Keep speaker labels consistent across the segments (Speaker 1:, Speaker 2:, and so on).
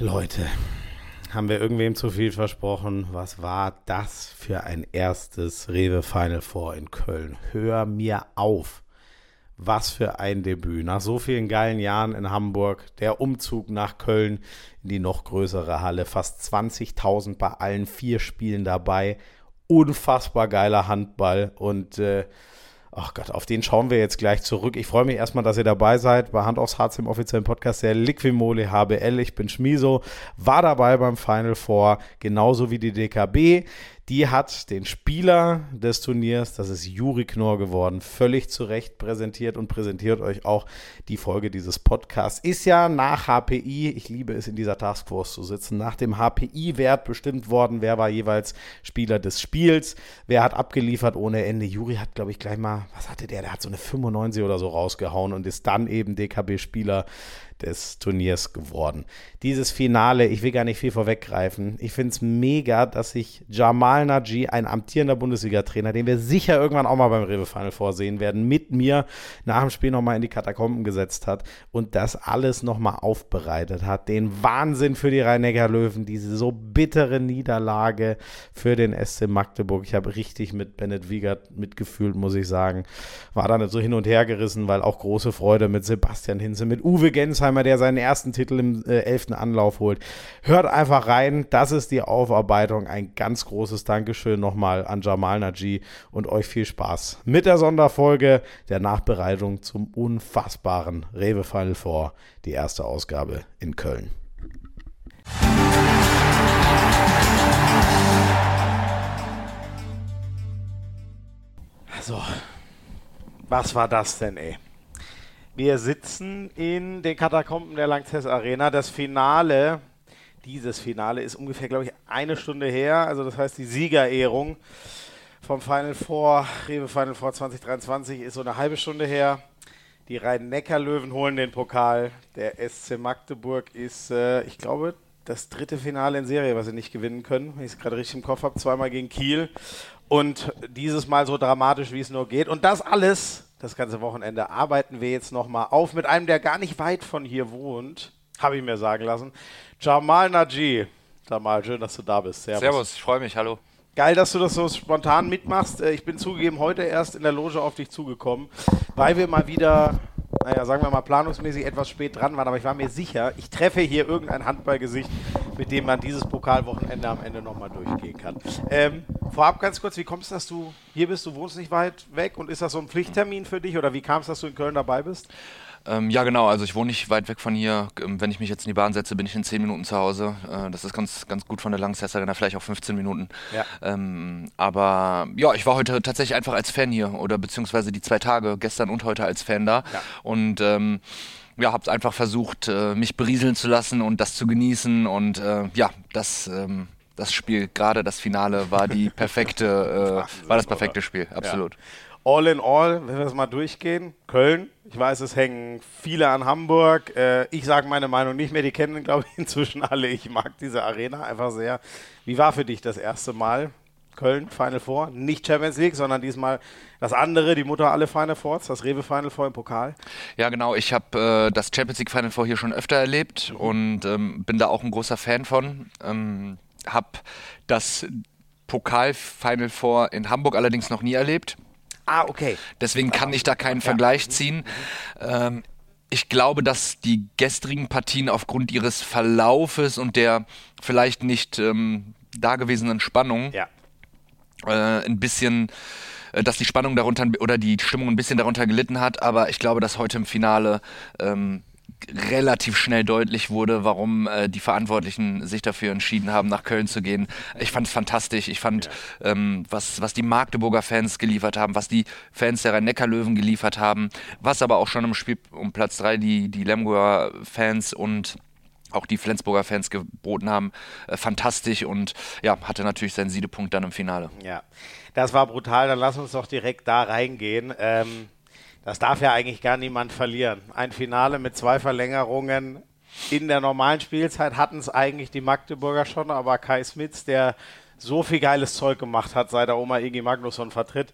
Speaker 1: Leute, haben wir irgendwem zu viel versprochen? Was war das für ein erstes Rewe Final Four in Köln? Hör mir auf. Was für ein Debüt. Nach so vielen geilen Jahren in Hamburg, der Umzug nach Köln in die noch größere Halle, fast 20.000 bei allen vier Spielen dabei. Unfassbar geiler Handball und äh, Ach Gott, auf den schauen wir jetzt gleich zurück. Ich freue mich erstmal, dass ihr dabei seid bei Hand aufs Harz im offiziellen Podcast der Liquimole HBL. Ich bin Schmiso, war dabei beim Final Four, genauso wie die DKB. Die hat den Spieler des Turniers, das ist Juri Knorr geworden, völlig zu Recht präsentiert und präsentiert euch auch die Folge dieses Podcasts. Ist ja nach HPI, ich liebe es in dieser Taskforce zu sitzen, nach dem HPI-Wert bestimmt worden, wer war jeweils Spieler des Spiels, wer hat abgeliefert ohne Ende. Juri hat, glaube ich, gleich mal, was hatte der? Der hat so eine 95 oder so rausgehauen und ist dann eben DKB-Spieler des Turniers geworden. Dieses Finale, ich will gar nicht viel vorweggreifen. Ich finde es mega, dass sich Jamal Naji, ein amtierender Bundesliga-Trainer, den wir sicher irgendwann auch mal beim Rewe Final vorsehen werden, mit mir nach dem Spiel nochmal in die Katakomben gesetzt hat und das alles nochmal aufbereitet hat. Den Wahnsinn für die Rhein-Neckar-Löwen, diese so bittere Niederlage für den SC Magdeburg. Ich habe richtig mit Bennett Wiegert mitgefühlt, muss ich sagen. War da nicht so hin und her gerissen, weil auch große Freude mit Sebastian Hinze, mit Uwe Gensheim Hildesheimer, der seinen ersten Titel im äh, elften Anlauf holt. Hört einfach rein, das ist die Aufarbeitung. Ein ganz großes Dankeschön nochmal an Jamal Naji und euch viel Spaß mit der Sonderfolge der Nachbereitung zum unfassbaren Rewe Final Four, die erste Ausgabe in Köln. So, was war das denn, ey? Wir sitzen in den Katakomben der Lanxess Arena. Das Finale, dieses Finale ist ungefähr, glaube ich, eine Stunde her. Also das heißt, die Siegerehrung vom Final Four, Rewe Final Four 2023 ist so eine halbe Stunde her. Die Rhein-Neckar-Löwen holen den Pokal. Der SC Magdeburg ist, äh, ich glaube, das dritte Finale in Serie, was sie nicht gewinnen können, wenn ich es gerade richtig im Kopf habe. Zweimal gegen Kiel. Und dieses Mal so dramatisch, wie es nur geht. Und das alles das ganze Wochenende arbeiten wir jetzt nochmal auf mit einem, der gar nicht weit von hier wohnt, habe ich mir sagen lassen. Jamal Naji. Jamal, schön, dass du da bist.
Speaker 2: Servus. Servus, ich freue mich, hallo.
Speaker 1: Geil, dass du das so spontan mitmachst. Äh, ich bin zugegeben heute erst in der Loge auf dich zugekommen, weil wir mal wieder naja, sagen wir mal, planungsmäßig etwas spät dran waren, aber ich war mir sicher, ich treffe hier irgendein Handballgesicht, mit dem man dieses Pokalwochenende am Ende nochmal durchgehen kann. Ähm, vorab ganz kurz, wie kommst du, dass du hier bist? Du wohnst nicht weit weg und ist das so ein Pflichttermin für dich oder wie kam es, dass du in Köln dabei bist?
Speaker 2: Ähm, ja, genau. Also ich wohne nicht weit weg von hier. Ähm, wenn ich mich jetzt in die Bahn setze, bin ich in 10 Minuten zu Hause. Äh, das ist ganz, ganz gut von der Langsess Arena, vielleicht auch 15 Minuten. Ja. Ähm, aber ja, ich war heute tatsächlich einfach als Fan hier oder beziehungsweise die zwei Tage, gestern und heute als Fan da. Ja. Und ähm, ja, habe einfach versucht, äh, mich berieseln zu lassen und das zu genießen. Und äh, ja, das ähm, das Spiel, gerade das Finale, war die perfekte, äh, war das perfekte Spiel, absolut. Ja
Speaker 1: all in all, wenn wir das mal durchgehen, Köln, ich weiß, es hängen viele an Hamburg. Äh, ich sage meine Meinung nicht mehr, die kennen, glaube ich, inzwischen alle. Ich mag diese Arena einfach sehr. Wie war für dich das erste Mal Köln Final Four? Nicht Champions League, sondern diesmal das andere, die Mutter alle Final Fours, das Rewe Final Four im Pokal.
Speaker 2: Ja, genau. Ich habe äh, das Champions League Final Four hier schon öfter erlebt mhm. und ähm, bin da auch ein großer Fan von. Ähm, habe das Pokal Final Four in Hamburg allerdings noch nie erlebt.
Speaker 1: Ah, okay.
Speaker 2: Deswegen kann ich da keinen Vergleich mhm. ziehen. Ähm, ich glaube, dass die gestrigen Partien aufgrund ihres Verlaufes und der vielleicht nicht ähm, dagewesenen Spannung ja. äh, ein bisschen äh, dass die Spannung darunter oder die Stimmung ein bisschen darunter gelitten hat, aber ich glaube, dass heute im Finale ähm, relativ schnell deutlich wurde, warum äh, die Verantwortlichen sich dafür entschieden haben, nach Köln zu gehen. Ich fand es fantastisch. Ich fand, ja. ähm, was, was die Magdeburger Fans geliefert haben, was die Fans der Rhein-Neckar-Löwen geliefert haben, was aber auch schon im Spiel um Platz 3 die, die Lemgoer Fans und auch die Flensburger Fans geboten haben, äh, fantastisch und ja, hatte natürlich seinen Siedepunkt dann im Finale.
Speaker 1: Ja, das war brutal. Dann lass uns doch direkt da reingehen. Ähm das darf ja eigentlich gar niemand verlieren. Ein Finale mit zwei Verlängerungen in der normalen Spielzeit hatten es eigentlich die Magdeburger schon, aber Kai Smits, der so viel geiles Zeug gemacht hat, seit er Oma Igi Magnusson vertritt.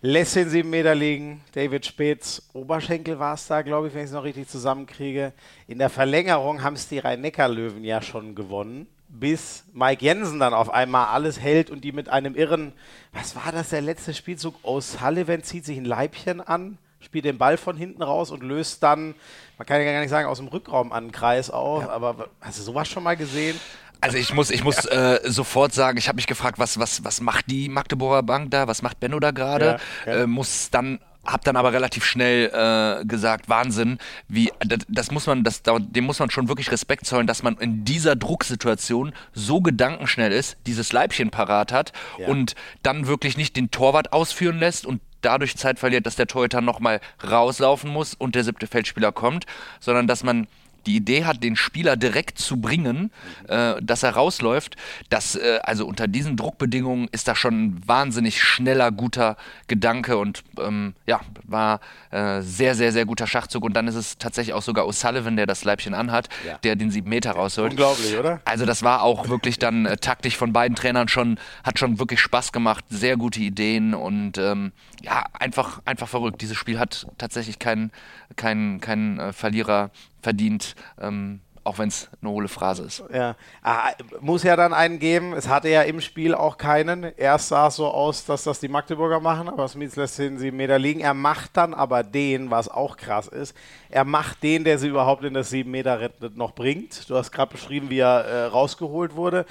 Speaker 1: Lässt den sieben Meter liegen. David Späths Oberschenkel war es da, glaube ich, wenn ich es noch richtig zusammenkriege. In der Verlängerung haben es die Rhein-Neckar-Löwen ja schon gewonnen bis Mike Jensen dann auf einmal alles hält und die mit einem irren, was war das, der letzte Spielzug? O'Sullivan zieht sich ein Leibchen an, spielt den Ball von hinten raus und löst dann, man kann ja gar nicht sagen, aus dem Rückraum an den Kreis auf, ja. aber hast du sowas schon mal gesehen?
Speaker 2: Also ich muss, ich muss äh, sofort sagen, ich habe mich gefragt, was, was, was macht die Magdeburger Bank da, was macht Benno da gerade? Ja, ja. äh, muss dann hab dann aber relativ schnell äh, gesagt, Wahnsinn, wie das, das muss man, das, dem muss man schon wirklich Respekt zollen, dass man in dieser Drucksituation so gedankenschnell ist, dieses Leibchen parat hat ja. und dann wirklich nicht den Torwart ausführen lässt und dadurch Zeit verliert, dass der Torhüter nochmal rauslaufen muss und der siebte Feldspieler kommt, sondern dass man die Idee hat, den Spieler direkt zu bringen, äh, dass er rausläuft, das, äh, also unter diesen Druckbedingungen ist da schon ein wahnsinnig schneller, guter Gedanke und ähm, ja, war äh, sehr, sehr, sehr guter Schachzug. Und dann ist es tatsächlich auch sogar O'Sullivan, der das Leibchen anhat, ja. der den sieben Meter rausholt.
Speaker 1: Unglaublich, oder?
Speaker 2: Also das war auch wirklich dann äh, taktisch von beiden Trainern schon, hat schon wirklich Spaß gemacht, sehr gute Ideen und ähm, ja, einfach, einfach verrückt. Dieses Spiel hat tatsächlich keinen kein, kein, äh, Verlierer verdient. Ähm, auch wenn es eine hohle Phrase ist.
Speaker 1: Ja, ah, muss ja dann einen geben. Es hatte ja im Spiel auch keinen. Erst sah es so aus, dass das die Magdeburger machen, aber Smith lässt den sieben Meter liegen. Er macht dann aber den, was auch krass ist. Er macht den, der sie überhaupt in das sieben Meter rettet, noch bringt. Du hast gerade beschrieben, wie er äh, rausgeholt wurde.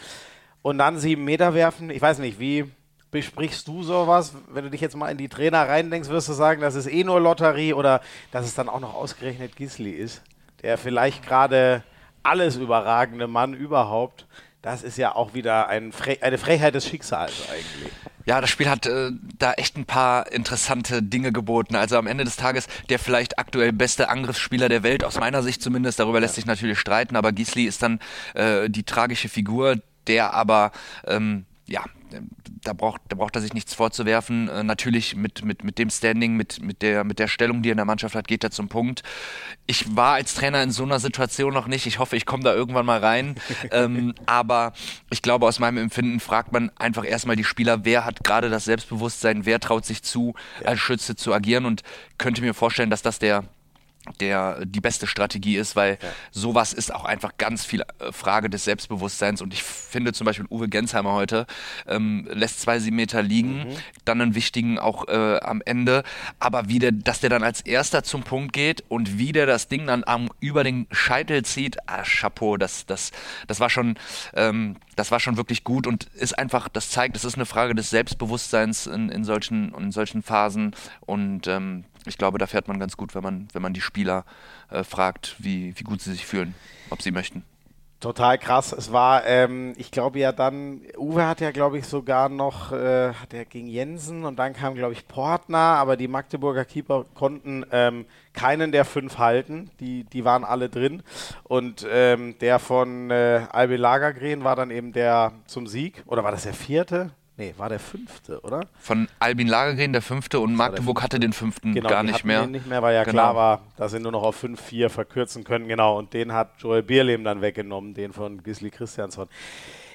Speaker 1: Und dann sieben Meter werfen. Ich weiß nicht, wie besprichst du sowas? Wenn du dich jetzt mal in die Trainer reindenkst, wirst du sagen, das ist eh nur Lotterie oder dass es dann auch noch ausgerechnet Gisli ist, der vielleicht gerade alles überragende Mann überhaupt. Das ist ja auch wieder ein Fre eine Frechheit des Schicksals eigentlich.
Speaker 2: Ja, das Spiel hat äh, da echt ein paar interessante Dinge geboten. Also am Ende des Tages der vielleicht aktuell beste Angriffsspieler der Welt, aus meiner Sicht zumindest. Darüber lässt sich natürlich streiten, aber Gisli ist dann äh, die tragische Figur, der aber ähm, ja, da braucht, da braucht er sich nichts vorzuwerfen. Äh, natürlich mit, mit, mit dem Standing, mit, mit, der, mit der Stellung, die er in der Mannschaft hat, geht er zum Punkt. Ich war als Trainer in so einer Situation noch nicht. Ich hoffe, ich komme da irgendwann mal rein. ähm, aber ich glaube, aus meinem Empfinden fragt man einfach erstmal die Spieler, wer hat gerade das Selbstbewusstsein, wer traut sich zu, als Schütze zu agieren und könnte mir vorstellen, dass das der der die beste Strategie ist, weil ja. sowas ist auch einfach ganz viel äh, Frage des Selbstbewusstseins und ich finde zum Beispiel Uwe Gensheimer heute ähm, lässt zwei Meter liegen, mhm. dann einen wichtigen auch äh, am Ende, aber wie der, dass der dann als erster zum Punkt geht und wie der das Ding dann am, über den Scheitel zieht, ah, Chapeau, das, das, das war schon, ähm, das war schon wirklich gut und ist einfach, das zeigt, es ist eine Frage des Selbstbewusstseins in, in solchen, in solchen Phasen und ähm, ich glaube, da fährt man ganz gut, wenn man, wenn man die Spieler äh, fragt, wie, wie gut sie sich fühlen, ob sie möchten.
Speaker 1: Total krass. Es war, ähm, ich glaube ja dann, Uwe hat ja, glaube ich, sogar noch, äh, hat er gegen Jensen und dann kam, glaube ich, Portner, aber die Magdeburger Keeper konnten ähm, keinen der fünf halten. Die, die waren alle drin. Und ähm, der von äh, Albi Lagergren war dann eben der zum Sieg. Oder war das der vierte? Nee, war der fünfte, oder?
Speaker 2: Von Albin Lagergren der fünfte und Magdeburg hatte den fünften genau, gar nicht mehr. Den
Speaker 1: nicht mehr, weil ja genau. klar war, dass sie nur noch auf 5-4 verkürzen können. Genau, und den hat Joel Bierlehm dann weggenommen, den von Gisli Christiansson.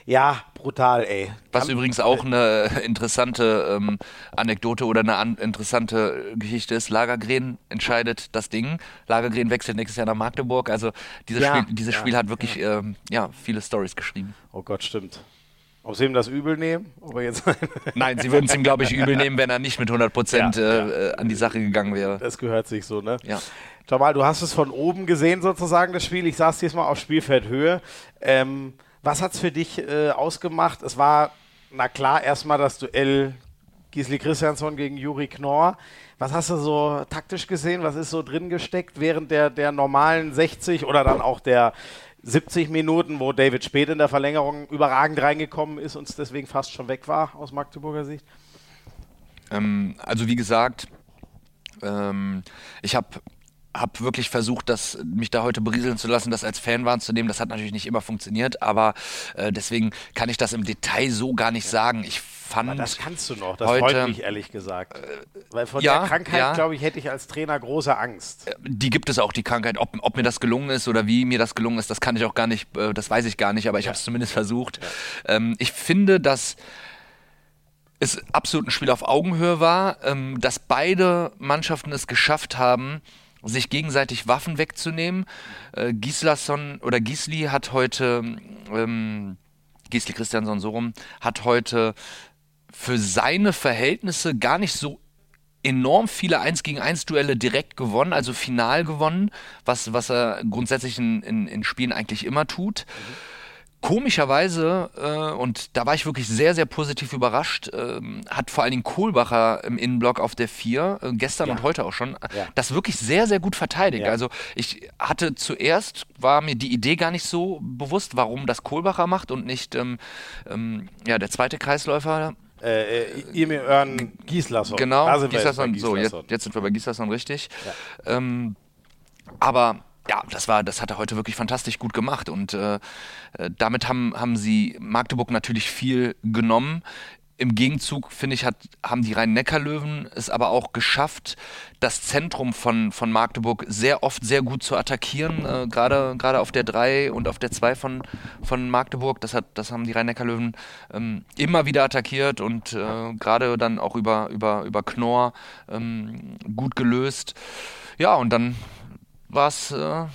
Speaker 1: Ja, brutal, ey.
Speaker 2: Was Kann, übrigens auch eine interessante ähm, Anekdote oder eine an interessante Geschichte ist. Lagergren entscheidet das Ding. Lagergren wechselt nächstes Jahr nach Magdeburg. Also dieses, ja, Spiel, dieses ja, Spiel hat wirklich ja. Ähm, ja viele Stories geschrieben.
Speaker 1: Oh Gott, stimmt. Ob sie ihm das übel nehmen?
Speaker 2: Nein, sie würden es ihm, glaube ich, übel nehmen, wenn er nicht mit 100 Prozent ja, äh, ja. an die Sache gegangen wäre.
Speaker 1: Das gehört sich so, ne?
Speaker 2: Ja.
Speaker 1: Jamal, du hast es von oben gesehen, sozusagen, das Spiel. Ich saß diesmal auf Spielfeldhöhe. Ähm, was hat es für dich äh, ausgemacht? Es war, na klar, erstmal das Duell Gisli Christiansson gegen Juri Knorr. Was hast du so taktisch gesehen? Was ist so drin gesteckt während der, der normalen 60 oder dann auch der 70 Minuten, wo David Spät in der Verlängerung überragend reingekommen ist und deswegen fast schon weg war aus Magdeburger Sicht?
Speaker 2: Ähm, also wie gesagt, ähm, ich habe habe wirklich versucht, das, mich da heute berieseln zu lassen, das als Fan wahrzunehmen. Das hat natürlich nicht immer funktioniert, aber äh, deswegen kann ich das im Detail so gar nicht sagen. Ich fand. Aber
Speaker 1: das kannst du noch, das heute, freut mich ehrlich gesagt. Äh, Weil von ja, der Krankheit, ja. glaube ich, hätte ich als Trainer große Angst. Äh,
Speaker 2: die gibt es auch, die Krankheit. Ob, ob, mir das gelungen ist oder wie mir das gelungen ist, das kann ich auch gar nicht, äh, das weiß ich gar nicht, aber ich ja. habe es zumindest versucht. Ähm, ich finde, dass es absolut ein Spiel auf Augenhöhe war, ähm, dass beide Mannschaften es geschafft haben, sich gegenseitig Waffen wegzunehmen. Äh, Gislason oder Gisli hat heute, ähm, Gisli Christiansson so rum, hat heute für seine Verhältnisse gar nicht so enorm viele 1 gegen 1 Duelle direkt gewonnen, also final gewonnen, was, was er grundsätzlich in, in, in Spielen eigentlich immer tut. Mhm Komischerweise, äh, und da war ich wirklich sehr, sehr positiv überrascht, äh, hat vor allen Dingen Kohlbacher im Innenblock auf der 4, äh, gestern ja. und heute auch schon, ja. das wirklich sehr, sehr gut verteidigt. Ja. Also ich hatte zuerst, war mir die Idee gar nicht so bewusst, warum das Kohlbacher macht und nicht ähm, ähm, ja, der zweite Kreisläufer.
Speaker 1: Äh, äh ihr mir Örn Gislason.
Speaker 2: Genau, Gislason. So, jetzt, jetzt, sind wir bei Gislason richtig. Ähm, aber ja, das war, das hat er heute wirklich fantastisch gut gemacht und äh, äh, damit haben, haben sie Magdeburg natürlich viel genommen. Im Gegenzug, finde ich, hat, haben die Rhein-Neckar-Löwen es aber auch geschafft, das Zentrum von, von Magdeburg sehr oft sehr gut zu attackieren, äh, gerade auf der 3 und auf der 2 von, von Magdeburg. Das, hat, das haben die Rhein-Neckar-Löwen ähm, immer wieder attackiert und äh, gerade dann auch über, über, über Knorr ähm, gut gelöst. Ja, und dann war es äh,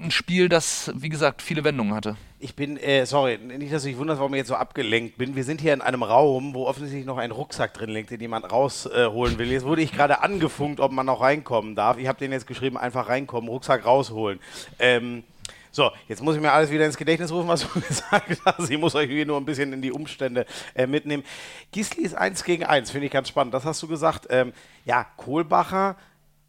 Speaker 2: ein Spiel, das, wie gesagt, viele Wendungen hatte.
Speaker 1: Ich bin, äh, sorry, nicht, dass du dich wunderst, warum ich jetzt so abgelenkt bin. Wir sind hier in einem Raum, wo offensichtlich noch ein Rucksack drin liegt, den jemand rausholen äh, will. Jetzt wurde ich gerade angefunkt, ob man noch reinkommen darf. Ich habe den jetzt geschrieben, einfach reinkommen, Rucksack rausholen. Ähm, so, jetzt muss ich mir alles wieder ins Gedächtnis rufen, was du gesagt hast. Ich muss euch hier nur ein bisschen in die Umstände äh, mitnehmen. Gisli ist 1 gegen 1, finde ich ganz spannend. Das hast du gesagt. Ähm, ja, Kohlbacher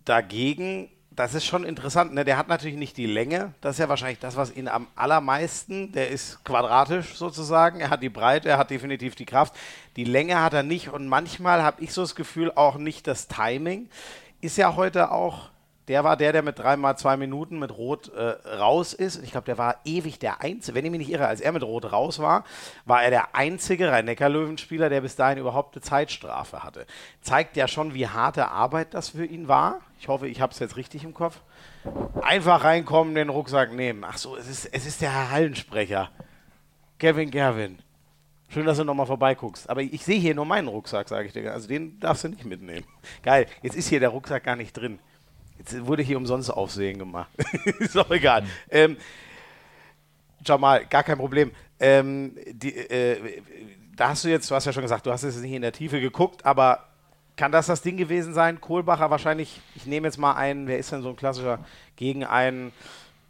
Speaker 1: dagegen das ist schon interessant. Ne? Der hat natürlich nicht die Länge. Das ist ja wahrscheinlich das, was ihn am allermeisten, der ist quadratisch sozusagen. Er hat die Breite, er hat definitiv die Kraft. Die Länge hat er nicht. Und manchmal habe ich so das Gefühl, auch nicht das Timing. Ist ja heute auch der war der, der mit dreimal zwei Minuten mit Rot äh, raus ist. Und ich glaube, der war ewig der Einzige, wenn ich mich nicht irre, als er mit Rot raus war, war er der einzige Rhein-Neckar-Löwenspieler, der bis dahin überhaupt eine Zeitstrafe hatte. Zeigt ja schon, wie harte Arbeit das für ihn war. Ich hoffe, ich habe es jetzt richtig im Kopf. Einfach reinkommen, den Rucksack nehmen. Ach so, es ist, es ist der Herr Hallensprecher. Kevin Gerwin. Schön, dass du nochmal vorbeiguckst. Aber ich sehe hier nur meinen Rucksack, sage ich dir. Also den darfst du nicht mitnehmen. Geil, jetzt ist hier der Rucksack gar nicht drin. Jetzt wurde hier umsonst Aufsehen gemacht. ist auch egal. Ähm, Jamal, gar kein Problem. Ähm, die, äh, da hast du jetzt, du hast ja schon gesagt, du hast jetzt nicht in der Tiefe geguckt, aber kann das das Ding gewesen sein? Kohlbacher wahrscheinlich, ich nehme jetzt mal einen, wer ist denn so ein klassischer, gegen einen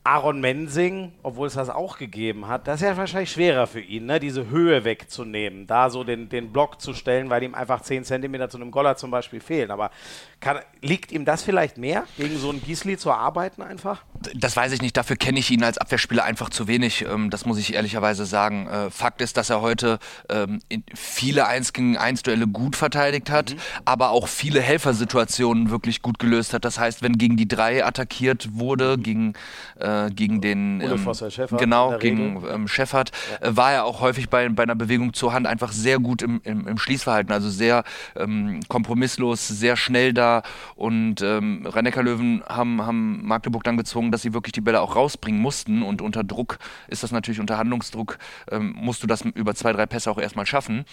Speaker 1: Aaron Mensing, obwohl es das auch gegeben hat, das ist ja wahrscheinlich schwerer für ihn, ne? diese Höhe wegzunehmen, da so den, den Block zu stellen, weil ihm einfach 10 cm zu einem Goller zum Beispiel fehlen. Aber kann, liegt ihm das vielleicht mehr, gegen so einen Gisli zu arbeiten einfach?
Speaker 2: Das weiß ich nicht. Dafür kenne ich ihn als Abwehrspieler einfach zu wenig. Ähm, das muss ich ehrlicherweise sagen. Äh, Fakt ist, dass er heute ähm, viele 1 gegen 1 Duelle gut verteidigt hat, mhm. aber auch viele Helfersituationen wirklich gut gelöst hat. Das heißt, wenn gegen die drei attackiert wurde, gegen, äh, gegen den
Speaker 1: ähm, Schäffert,
Speaker 2: genau, gegen ähm, Scheffert, ja. äh, war er auch häufig bei, bei einer Bewegung zur Hand einfach sehr gut im, im, im Schließverhalten. Also sehr ähm, kompromisslos, sehr schnell da und ähm, rhein löwen haben, haben Magdeburg dann gezwungen, dass sie wirklich die Bälle auch rausbringen mussten und unter Druck ist das natürlich, unter Handlungsdruck ähm, musst du das über zwei, drei Pässe auch erstmal schaffen mhm.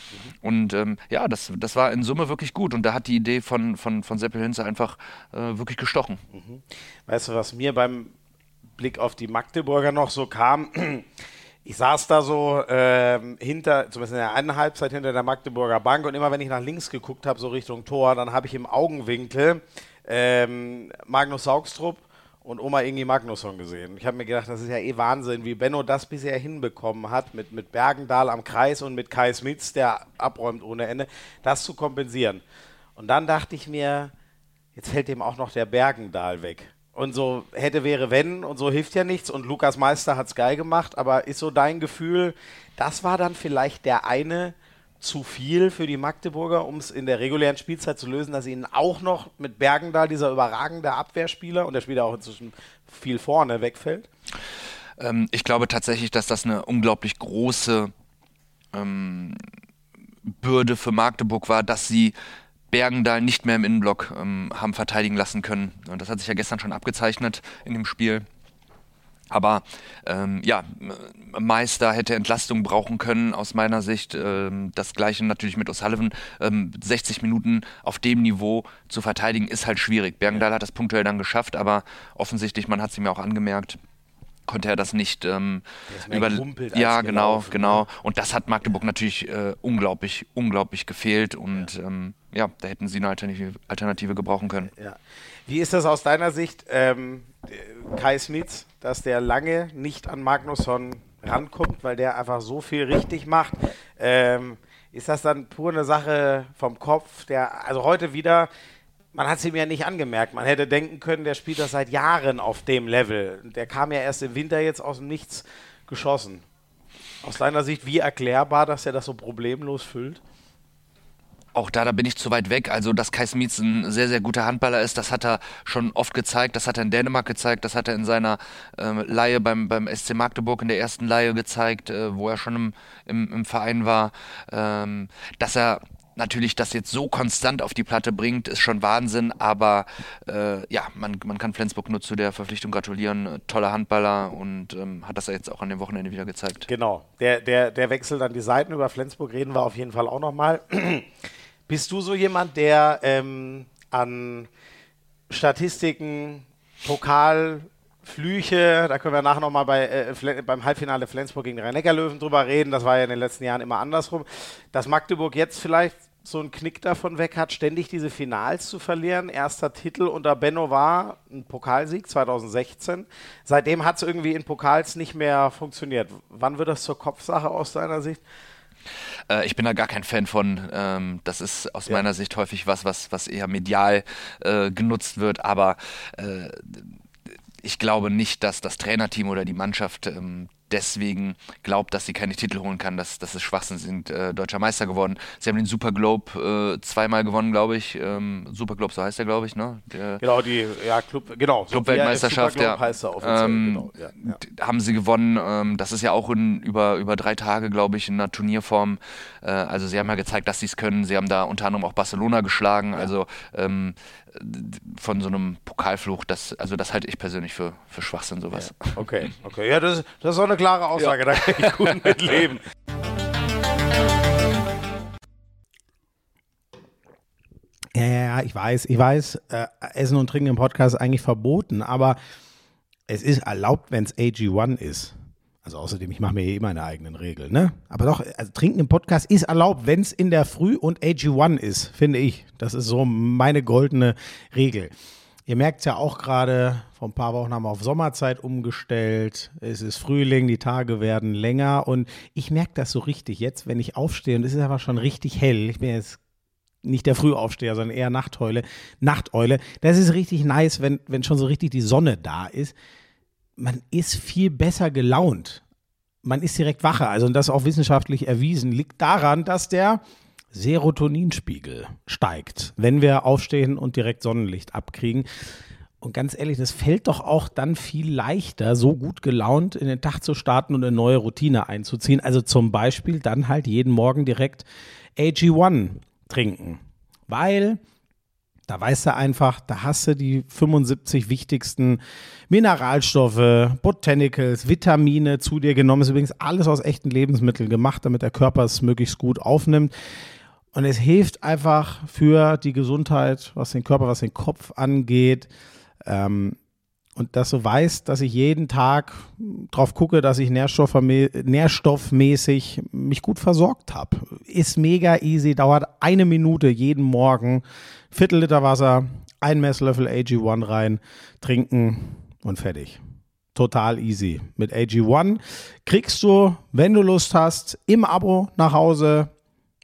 Speaker 2: und ähm, ja, das, das war in Summe wirklich gut und da hat die Idee von, von, von Seppel Hinze einfach äh, wirklich gestochen. Mhm.
Speaker 1: Weißt du, was mir beim Blick auf die Magdeburger noch so kam, ich saß da so ähm, hinter, zumindest in der einen Halbzeit hinter der Magdeburger Bank und immer wenn ich nach links geguckt habe, so Richtung Tor, dann habe ich im Augenwinkel ähm, Magnus Saugstrup und Oma Ingi Magnusson gesehen. Ich habe mir gedacht, das ist ja eh Wahnsinn, wie Benno das bisher hinbekommen hat, mit, mit Bergendahl am Kreis und mit Kai Smits, der abräumt ohne Ende, das zu kompensieren. Und dann dachte ich mir, jetzt fällt dem auch noch der Bergendahl weg. Und so hätte, wäre, wenn und so hilft ja nichts. Und Lukas Meister hat es geil gemacht, aber ist so dein Gefühl, das war dann vielleicht der eine zu viel für die Magdeburger, um es in der regulären Spielzeit zu lösen, dass ihnen auch noch mit Bergendahl, dieser überragende Abwehrspieler, und der spielt auch inzwischen viel vorne, wegfällt?
Speaker 2: Ähm, ich glaube tatsächlich, dass das eine unglaublich große ähm, Bürde für Magdeburg war, dass sie Bergendahl nicht mehr im Innenblock ähm, haben verteidigen lassen können. Und das hat sich ja gestern schon abgezeichnet in dem Spiel. Aber ähm, ja, Meister hätte Entlastung brauchen können aus meiner Sicht. Ähm, das gleiche natürlich mit O'Sullivan. Ähm, 60 Minuten auf dem Niveau zu verteidigen ist halt schwierig. Bergendahl hat das punktuell dann geschafft, aber offensichtlich, man hat es ihm ja auch angemerkt, konnte er das nicht ähm, über ja genau gelaufen. genau und das hat Magdeburg natürlich äh, unglaublich unglaublich gefehlt und ja. Ähm, ja da hätten sie eine Alternative, Alternative gebrauchen können
Speaker 1: ja. wie ist das aus deiner Sicht ähm, Kai Smits dass der lange nicht an Magnusson rankommt weil der einfach so viel richtig macht ähm, ist das dann pur eine Sache vom Kopf der also heute wieder man hat es ihm ja nicht angemerkt. Man hätte denken können, der spielt das seit Jahren auf dem Level. Der kam ja erst im Winter jetzt aus dem Nichts geschossen. Aus deiner Sicht, wie erklärbar, dass er das so problemlos füllt?
Speaker 2: Auch da, da bin ich zu weit weg. Also, dass Kai Smits ein sehr, sehr guter Handballer ist, das hat er schon oft gezeigt. Das hat er in Dänemark gezeigt. Das hat er in seiner äh, Laie beim, beim SC Magdeburg in der ersten Laie gezeigt, äh, wo er schon im, im, im Verein war. Ähm, dass er natürlich das jetzt so konstant auf die Platte bringt, ist schon Wahnsinn, aber äh, ja, man, man kann Flensburg nur zu der Verpflichtung gratulieren. Toller Handballer und ähm, hat das jetzt auch an dem Wochenende wieder gezeigt.
Speaker 1: Genau, der, der, der Wechsel an die Seiten über Flensburg reden wir auf jeden Fall auch nochmal. Bist du so jemand, der ähm, an Statistiken, Pokal, Flüche, da können wir nachher nochmal bei, äh, beim Halbfinale Flensburg gegen Rhein-Neckar-Löwen drüber reden. Das war ja in den letzten Jahren immer andersrum. Dass Magdeburg jetzt vielleicht so einen Knick davon weg hat, ständig diese Finals zu verlieren. Erster Titel unter Benno war ein Pokalsieg 2016. Seitdem hat es irgendwie in Pokals nicht mehr funktioniert. Wann wird das zur Kopfsache aus deiner Sicht?
Speaker 2: Äh, ich bin da gar kein Fan von. Ähm, das ist aus ja. meiner Sicht häufig was, was, was eher medial äh, genutzt wird. Aber äh, ich glaube nicht, dass das Trainerteam oder die Mannschaft ähm, deswegen glaubt, dass sie keine Titel holen kann, dass das ist Schwachsinn, sie sind äh, deutscher Meister geworden. Sie haben den Super Globe äh, zweimal gewonnen, glaube ich. Ähm, Super Globe, so heißt der, glaube ich, ne?
Speaker 1: Der genau, die ja, Club, genau,
Speaker 2: Club-Weltmeisterschaft, ja. Heißt er ähm, genau, ja, ja. Haben sie gewonnen. Ähm, das ist ja auch in, über, über drei Tage, glaube ich, in einer Turnierform. Äh, also sie haben ja gezeigt, dass sie es können. Sie haben da unter anderem auch Barcelona geschlagen. Also ähm, von so einem Pokalfluch, das, also das halte ich persönlich für, für Schwachsinn, sowas.
Speaker 1: Ja, okay, okay. Ja, das, das ist auch eine klare Aussage, ja. da kann ich gut mit leben. Ja, ja, ja, ich weiß, ich weiß, äh, Essen und Trinken im Podcast ist eigentlich verboten, aber es ist erlaubt, wenn es AG1 ist. Also außerdem, ich mache mir hier immer eine eigenen Regeln, ne? Aber doch, also Trinken im Podcast ist erlaubt, wenn es in der Früh und AG1 ist, finde ich. Das ist so meine goldene Regel. Ihr merkt es ja auch gerade, vor ein paar Wochen haben wir auf Sommerzeit umgestellt. Es ist Frühling, die Tage werden länger und ich merke das so richtig jetzt, wenn ich aufstehe und es ist aber schon richtig hell. Ich bin jetzt nicht der Frühaufsteher, sondern eher Nachteule, Nachteule. Das ist richtig nice, wenn, wenn schon so richtig die Sonne da ist man ist viel besser gelaunt. Man ist direkt wacher. Also, und das auch wissenschaftlich erwiesen, liegt daran, dass der Serotoninspiegel steigt, wenn wir aufstehen und direkt Sonnenlicht abkriegen. Und ganz ehrlich, das fällt doch auch dann viel leichter, so gut gelaunt in den Tag zu starten und eine neue Routine einzuziehen. Also zum Beispiel dann halt jeden Morgen direkt AG1 trinken. Weil da weißt du einfach, da hast du die 75 wichtigsten Mineralstoffe, Botanicals, Vitamine zu dir genommen. Ist übrigens alles aus echten Lebensmitteln gemacht, damit der Körper es möglichst gut aufnimmt. Und es hilft einfach für die Gesundheit, was den Körper, was den Kopf angeht. Ähm, und dass du weißt, dass ich jeden Tag drauf gucke, dass ich nährstoffmäßig mich gut versorgt habe. Ist mega easy, dauert eine Minute jeden Morgen. Viertel Liter Wasser, ein Messlöffel AG1 rein, trinken und fertig. Total easy. Mit AG1 kriegst du, wenn du Lust hast, im Abo nach Hause.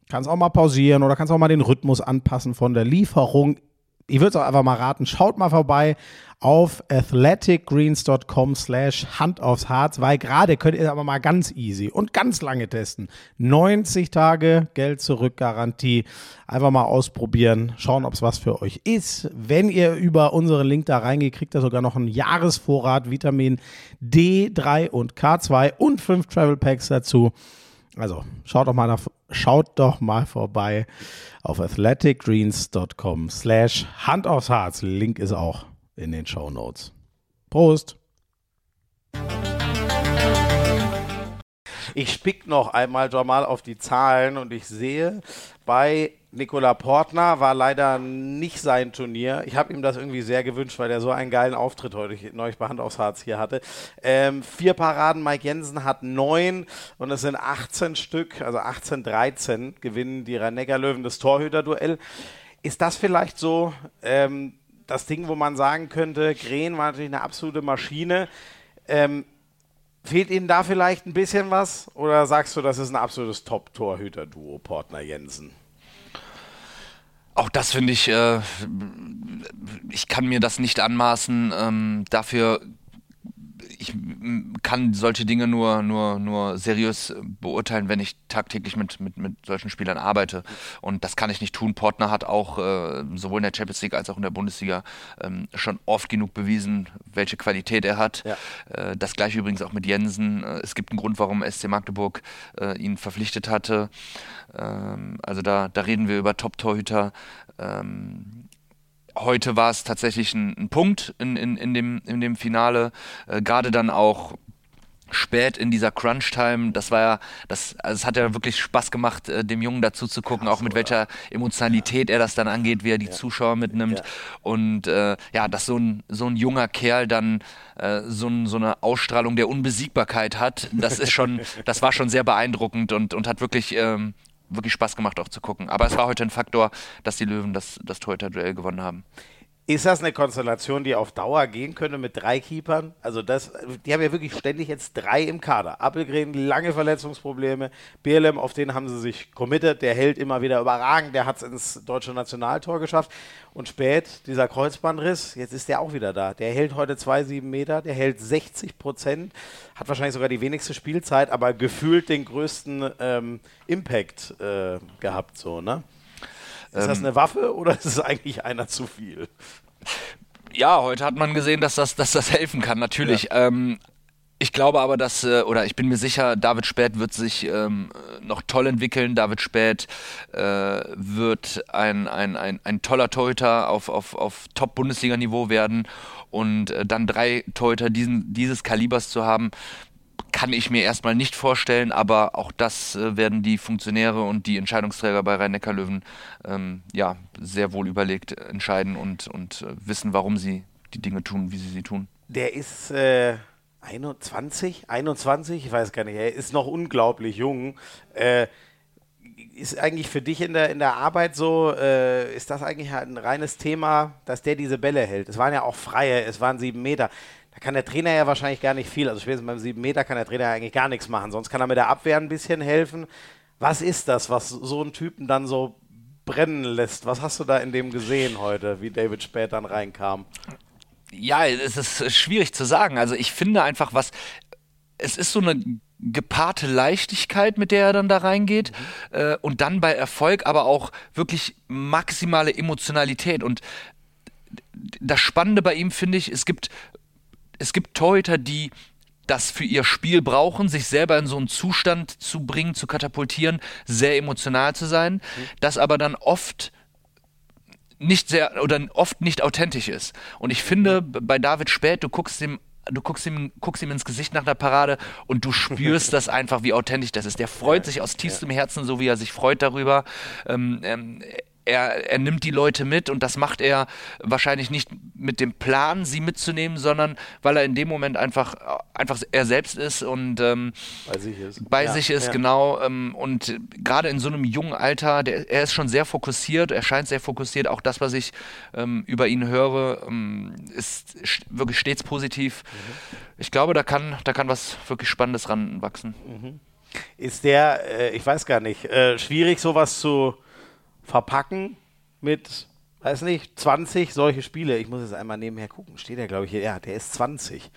Speaker 1: Kannst auch mal pausieren oder kannst auch mal den Rhythmus anpassen von der Lieferung ich würde es auch einfach mal raten, schaut mal vorbei auf athleticgreens.com slash Hand aufs Harz, weil gerade könnt ihr aber mal ganz easy und ganz lange testen. 90 Tage Geld zurück Garantie. Einfach mal ausprobieren, schauen, ob es was für euch ist. Wenn ihr über unseren Link da reingeht, kriegt ihr sogar noch einen Jahresvorrat Vitamin D3 und K2 und fünf Travel Packs dazu. Also schaut doch mal nach schaut doch mal vorbei auf athleticgreens.com slash Hand aufs Harz. Link ist auch in den Show Notes. Prost! Ich spick noch einmal mal auf die Zahlen und ich sehe, bei Nikola Portner war leider nicht sein Turnier. Ich habe ihm das irgendwie sehr gewünscht, weil er so einen geilen Auftritt heute neulich bei Hand aufs Harz hier hatte. Ähm, vier Paraden, Mike Jensen hat neun und es sind 18 Stück, also 18, 13 gewinnen die Rhein-Neckar-Löwen das Torhüter-Duell. Ist das vielleicht so ähm, das Ding, wo man sagen könnte, Gren war natürlich eine absolute Maschine. Ähm, Fehlt Ihnen da vielleicht ein bisschen was? Oder sagst du, das ist ein absolutes Top-Torhüter-Duo, Portner-Jensen?
Speaker 2: Auch das finde ich, äh, ich kann mir das nicht anmaßen. Ähm, dafür ich kann solche Dinge nur, nur, nur seriös beurteilen, wenn ich tagtäglich mit, mit, mit solchen Spielern arbeite. Und das kann ich nicht tun. Portner hat auch äh, sowohl in der Champions League als auch in der Bundesliga ähm, schon oft genug bewiesen, welche Qualität er hat. Ja. Äh, das gleiche übrigens auch mit Jensen. Äh, es gibt einen Grund, warum SC Magdeburg äh, ihn verpflichtet hatte. Ähm, also da, da reden wir über Top-Torhüter. Ähm, heute war es tatsächlich ein, ein Punkt in, in, in, dem, in dem Finale. Äh, Gerade dann auch spät in dieser Crunch-Time, das war ja, das, also es hat ja wirklich Spaß gemacht, äh, dem Jungen dazu zu gucken, Krass, auch mit welcher Emotionalität ja. er das dann angeht, wie er die ja. Zuschauer mitnimmt. Ja. Und äh, ja, dass so ein, so ein junger Kerl dann äh, so, ein, so eine Ausstrahlung der Unbesiegbarkeit hat, das ist schon, das war schon sehr beeindruckend und, und hat wirklich ähm, wirklich Spaß gemacht auch zu gucken. Aber es war heute ein Faktor, dass die Löwen das, das Torhüter-Duell gewonnen haben.
Speaker 1: Ist das eine Konstellation, die auf Dauer gehen könnte mit drei Keepern? Also das, die haben ja wirklich ständig jetzt drei im Kader. Appelgren, lange Verletzungsprobleme. BLM, auf den haben sie sich committed. Der hält immer wieder überragend. Der hat es ins deutsche Nationaltor geschafft. Und spät, dieser Kreuzbandriss, jetzt ist der auch wieder da. Der hält heute 2,7 Meter. Der hält 60 Prozent. Hat wahrscheinlich sogar die wenigste Spielzeit, aber gefühlt den größten ähm, Impact äh, gehabt. So, ne? Ist das ähm, eine Waffe oder ist es eigentlich einer zu viel?
Speaker 2: Ja, heute hat man gesehen, dass das, dass das helfen kann, natürlich. Ja. Ähm, ich glaube aber, dass, äh, oder ich bin mir sicher, David Späth wird sich ähm, noch toll entwickeln. David Späth äh, wird ein, ein, ein, ein toller Torhüter auf, auf, auf Top-Bundesliga-Niveau werden. Und äh, dann drei Torhüter diesen, dieses Kalibers zu haben, kann ich mir erstmal nicht vorstellen, aber auch das äh, werden die Funktionäre und die Entscheidungsträger bei Rhein-Neckar-Löwen ähm, ja, sehr wohl überlegt entscheiden und, und äh, wissen, warum sie die Dinge tun, wie sie sie tun.
Speaker 1: Der ist äh, 21, 21, ich weiß gar nicht, er ist noch unglaublich jung. Äh, ist eigentlich für dich in der, in der Arbeit so, äh, ist das eigentlich ein reines Thema, dass der diese Bälle hält? Es waren ja auch freie, es waren sieben Meter. Kann der Trainer ja wahrscheinlich gar nicht viel. Also spätestens beim 7 Meter kann der Trainer ja eigentlich gar nichts machen. Sonst kann er mit der Abwehr ein bisschen helfen. Was ist das, was so einen Typen dann so brennen lässt? Was hast du da in dem gesehen heute, wie David Spät dann reinkam?
Speaker 2: Ja, es ist schwierig zu sagen. Also ich finde einfach, was es ist so eine gepaarte Leichtigkeit, mit der er dann da reingeht mhm. äh, und dann bei Erfolg aber auch wirklich maximale Emotionalität und das Spannende bei ihm finde ich, es gibt es gibt Torhüter, die das für ihr Spiel brauchen, sich selber in so einen Zustand zu bringen, zu katapultieren, sehr emotional zu sein, mhm. das aber dann oft nicht sehr oder oft nicht authentisch ist. Und ich finde, mhm. bei David Spät, du guckst ihm du guckst ihm, guckst ihm ins Gesicht nach der Parade und du spürst das einfach, wie authentisch das ist. Der freut sich aus tiefstem. Herzen, so wie er sich freut darüber. Ähm, ähm, er, er nimmt die Leute mit und das macht er wahrscheinlich nicht mit dem Plan, sie mitzunehmen, sondern weil er in dem Moment einfach, einfach er selbst ist und ähm, bei sich ist. Bei ja, sich ist, ja. genau. Ähm, und gerade in so einem jungen Alter, der, er ist schon sehr fokussiert, er scheint sehr fokussiert. Auch das, was ich ähm, über ihn höre, ähm, ist wirklich stets positiv. Mhm. Ich glaube, da kann, da kann was wirklich Spannendes ranwachsen. Mhm.
Speaker 1: Ist der, äh, ich weiß gar nicht, äh, schwierig sowas zu verpacken mit, weiß nicht, 20 solche Spiele. Ich muss jetzt einmal nebenher gucken. Steht der, glaube ich, hier. Ja, der ist 20.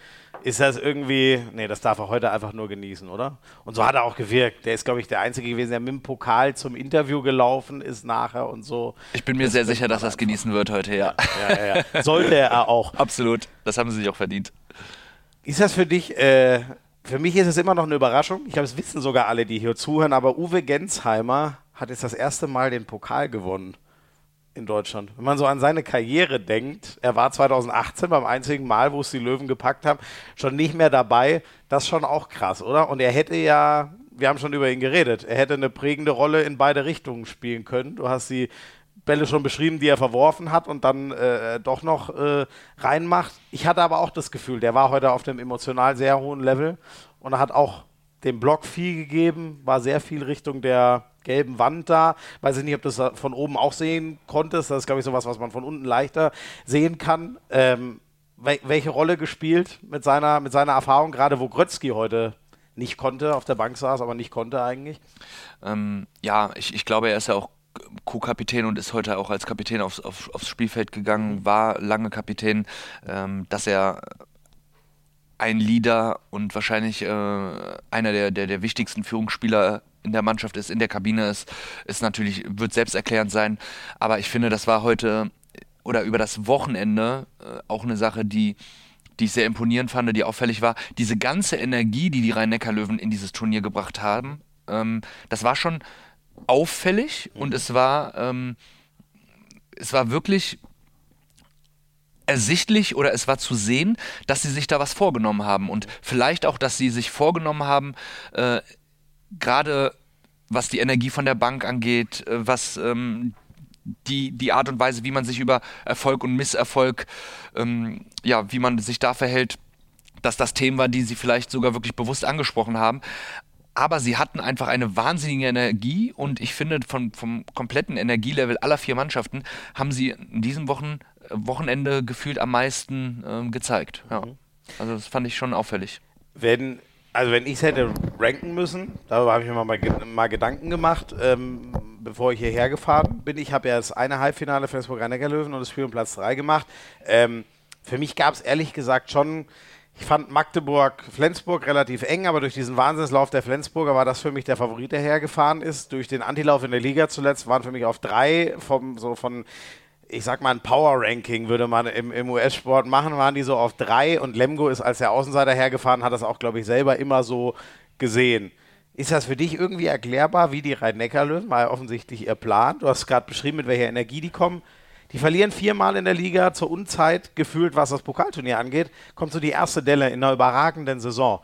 Speaker 1: Ist das irgendwie, nee, das darf er heute einfach nur genießen, oder? Und so hat er auch gewirkt. Der ist, glaube ich, der Einzige gewesen, der mit dem Pokal zum Interview gelaufen ist nachher und so.
Speaker 2: Ich bin mir das sehr sicher, dass er es genießen wird heute, ja.
Speaker 1: Ja, ja, ja. Sollte er auch.
Speaker 2: Absolut. Das haben sie sich auch verdient.
Speaker 1: Ist das für dich äh, für mich ist es immer noch eine Überraschung. Ich glaube, es wissen sogar alle, die hier zuhören, aber Uwe Gensheimer hat jetzt das erste Mal den Pokal gewonnen in Deutschland. Wenn man so an seine Karriere denkt, er war 2018 beim einzigen Mal, wo es die Löwen gepackt haben, schon nicht mehr dabei. Das ist schon auch krass, oder? Und er hätte ja, wir haben schon über ihn geredet, er hätte eine prägende Rolle in beide Richtungen spielen können. Du hast die Bälle schon beschrieben, die er verworfen hat und dann äh, doch noch äh, reinmacht. Ich hatte aber auch das Gefühl, der war heute auf dem emotional sehr hohen Level und er hat auch dem Block viel gegeben, war sehr viel Richtung der gelben Wand da. Weiß ich nicht, ob du das von oben auch sehen konntest. Das ist, glaube ich, sowas, was man von unten leichter sehen kann. Ähm, wel welche Rolle gespielt mit seiner, mit seiner Erfahrung, gerade wo Grötzky heute nicht konnte, auf der Bank saß, aber nicht konnte eigentlich?
Speaker 2: Ähm, ja, ich, ich glaube, er ist ja auch Co-Kapitän und ist heute auch als Kapitän aufs, auf, aufs Spielfeld gegangen, war lange Kapitän, ähm, dass er ein Leader und wahrscheinlich äh, einer der, der, der wichtigsten Führungsspieler in der Mannschaft ist, in der Kabine ist, ist natürlich, wird selbsterklärend sein. Aber ich finde, das war heute oder über das Wochenende äh, auch eine Sache, die, die ich sehr imponierend fand, die auffällig war. Diese ganze Energie, die die Rhein-Neckar-Löwen in dieses Turnier gebracht haben, ähm, das war schon auffällig und es war, ähm, es war wirklich ersichtlich oder es war zu sehen, dass sie sich da was vorgenommen haben und vielleicht auch, dass sie sich vorgenommen haben, äh, gerade was die Energie von der Bank angeht, äh, was ähm, die, die Art und Weise, wie man sich über Erfolg und Misserfolg, ähm, ja, wie man sich da verhält, dass das Themen war, die sie vielleicht sogar wirklich bewusst angesprochen haben. Aber sie hatten einfach eine wahnsinnige Energie und ich finde, von, vom kompletten Energielevel aller vier Mannschaften haben sie in diesem Wochen, äh, Wochenende gefühlt am meisten ähm, gezeigt. Ja. Mhm. Also das fand ich schon auffällig.
Speaker 1: Wenn also wenn ich es hätte ranken müssen, darüber habe ich mir mal, mal Gedanken gemacht, ähm, bevor ich hierher gefahren bin. Ich habe ja das eine Halbfinale Flensburg rhein löwen und das Spiel um Platz 3 gemacht. Ähm, für mich gab es ehrlich gesagt schon, ich fand Magdeburg-Flensburg relativ eng, aber durch diesen Wahnsinnslauf der Flensburger war das für mich der Favorit, der hergefahren ist. Durch den Antilauf in der Liga zuletzt waren für mich auf drei vom, so von ich sag mal, ein Power-Ranking würde man im, im US-Sport machen, waren die so auf drei und Lemgo ist als der Außenseiter hergefahren, hat das auch, glaube ich, selber immer so gesehen. Ist das für dich irgendwie erklärbar, wie die Rhein-Neckar-Löwen, war ja offensichtlich ihr Plan, du hast gerade beschrieben, mit welcher Energie die kommen, die verlieren viermal in der Liga zur Unzeit, gefühlt, was das Pokalturnier angeht, kommt so die erste Delle in einer überragenden Saison.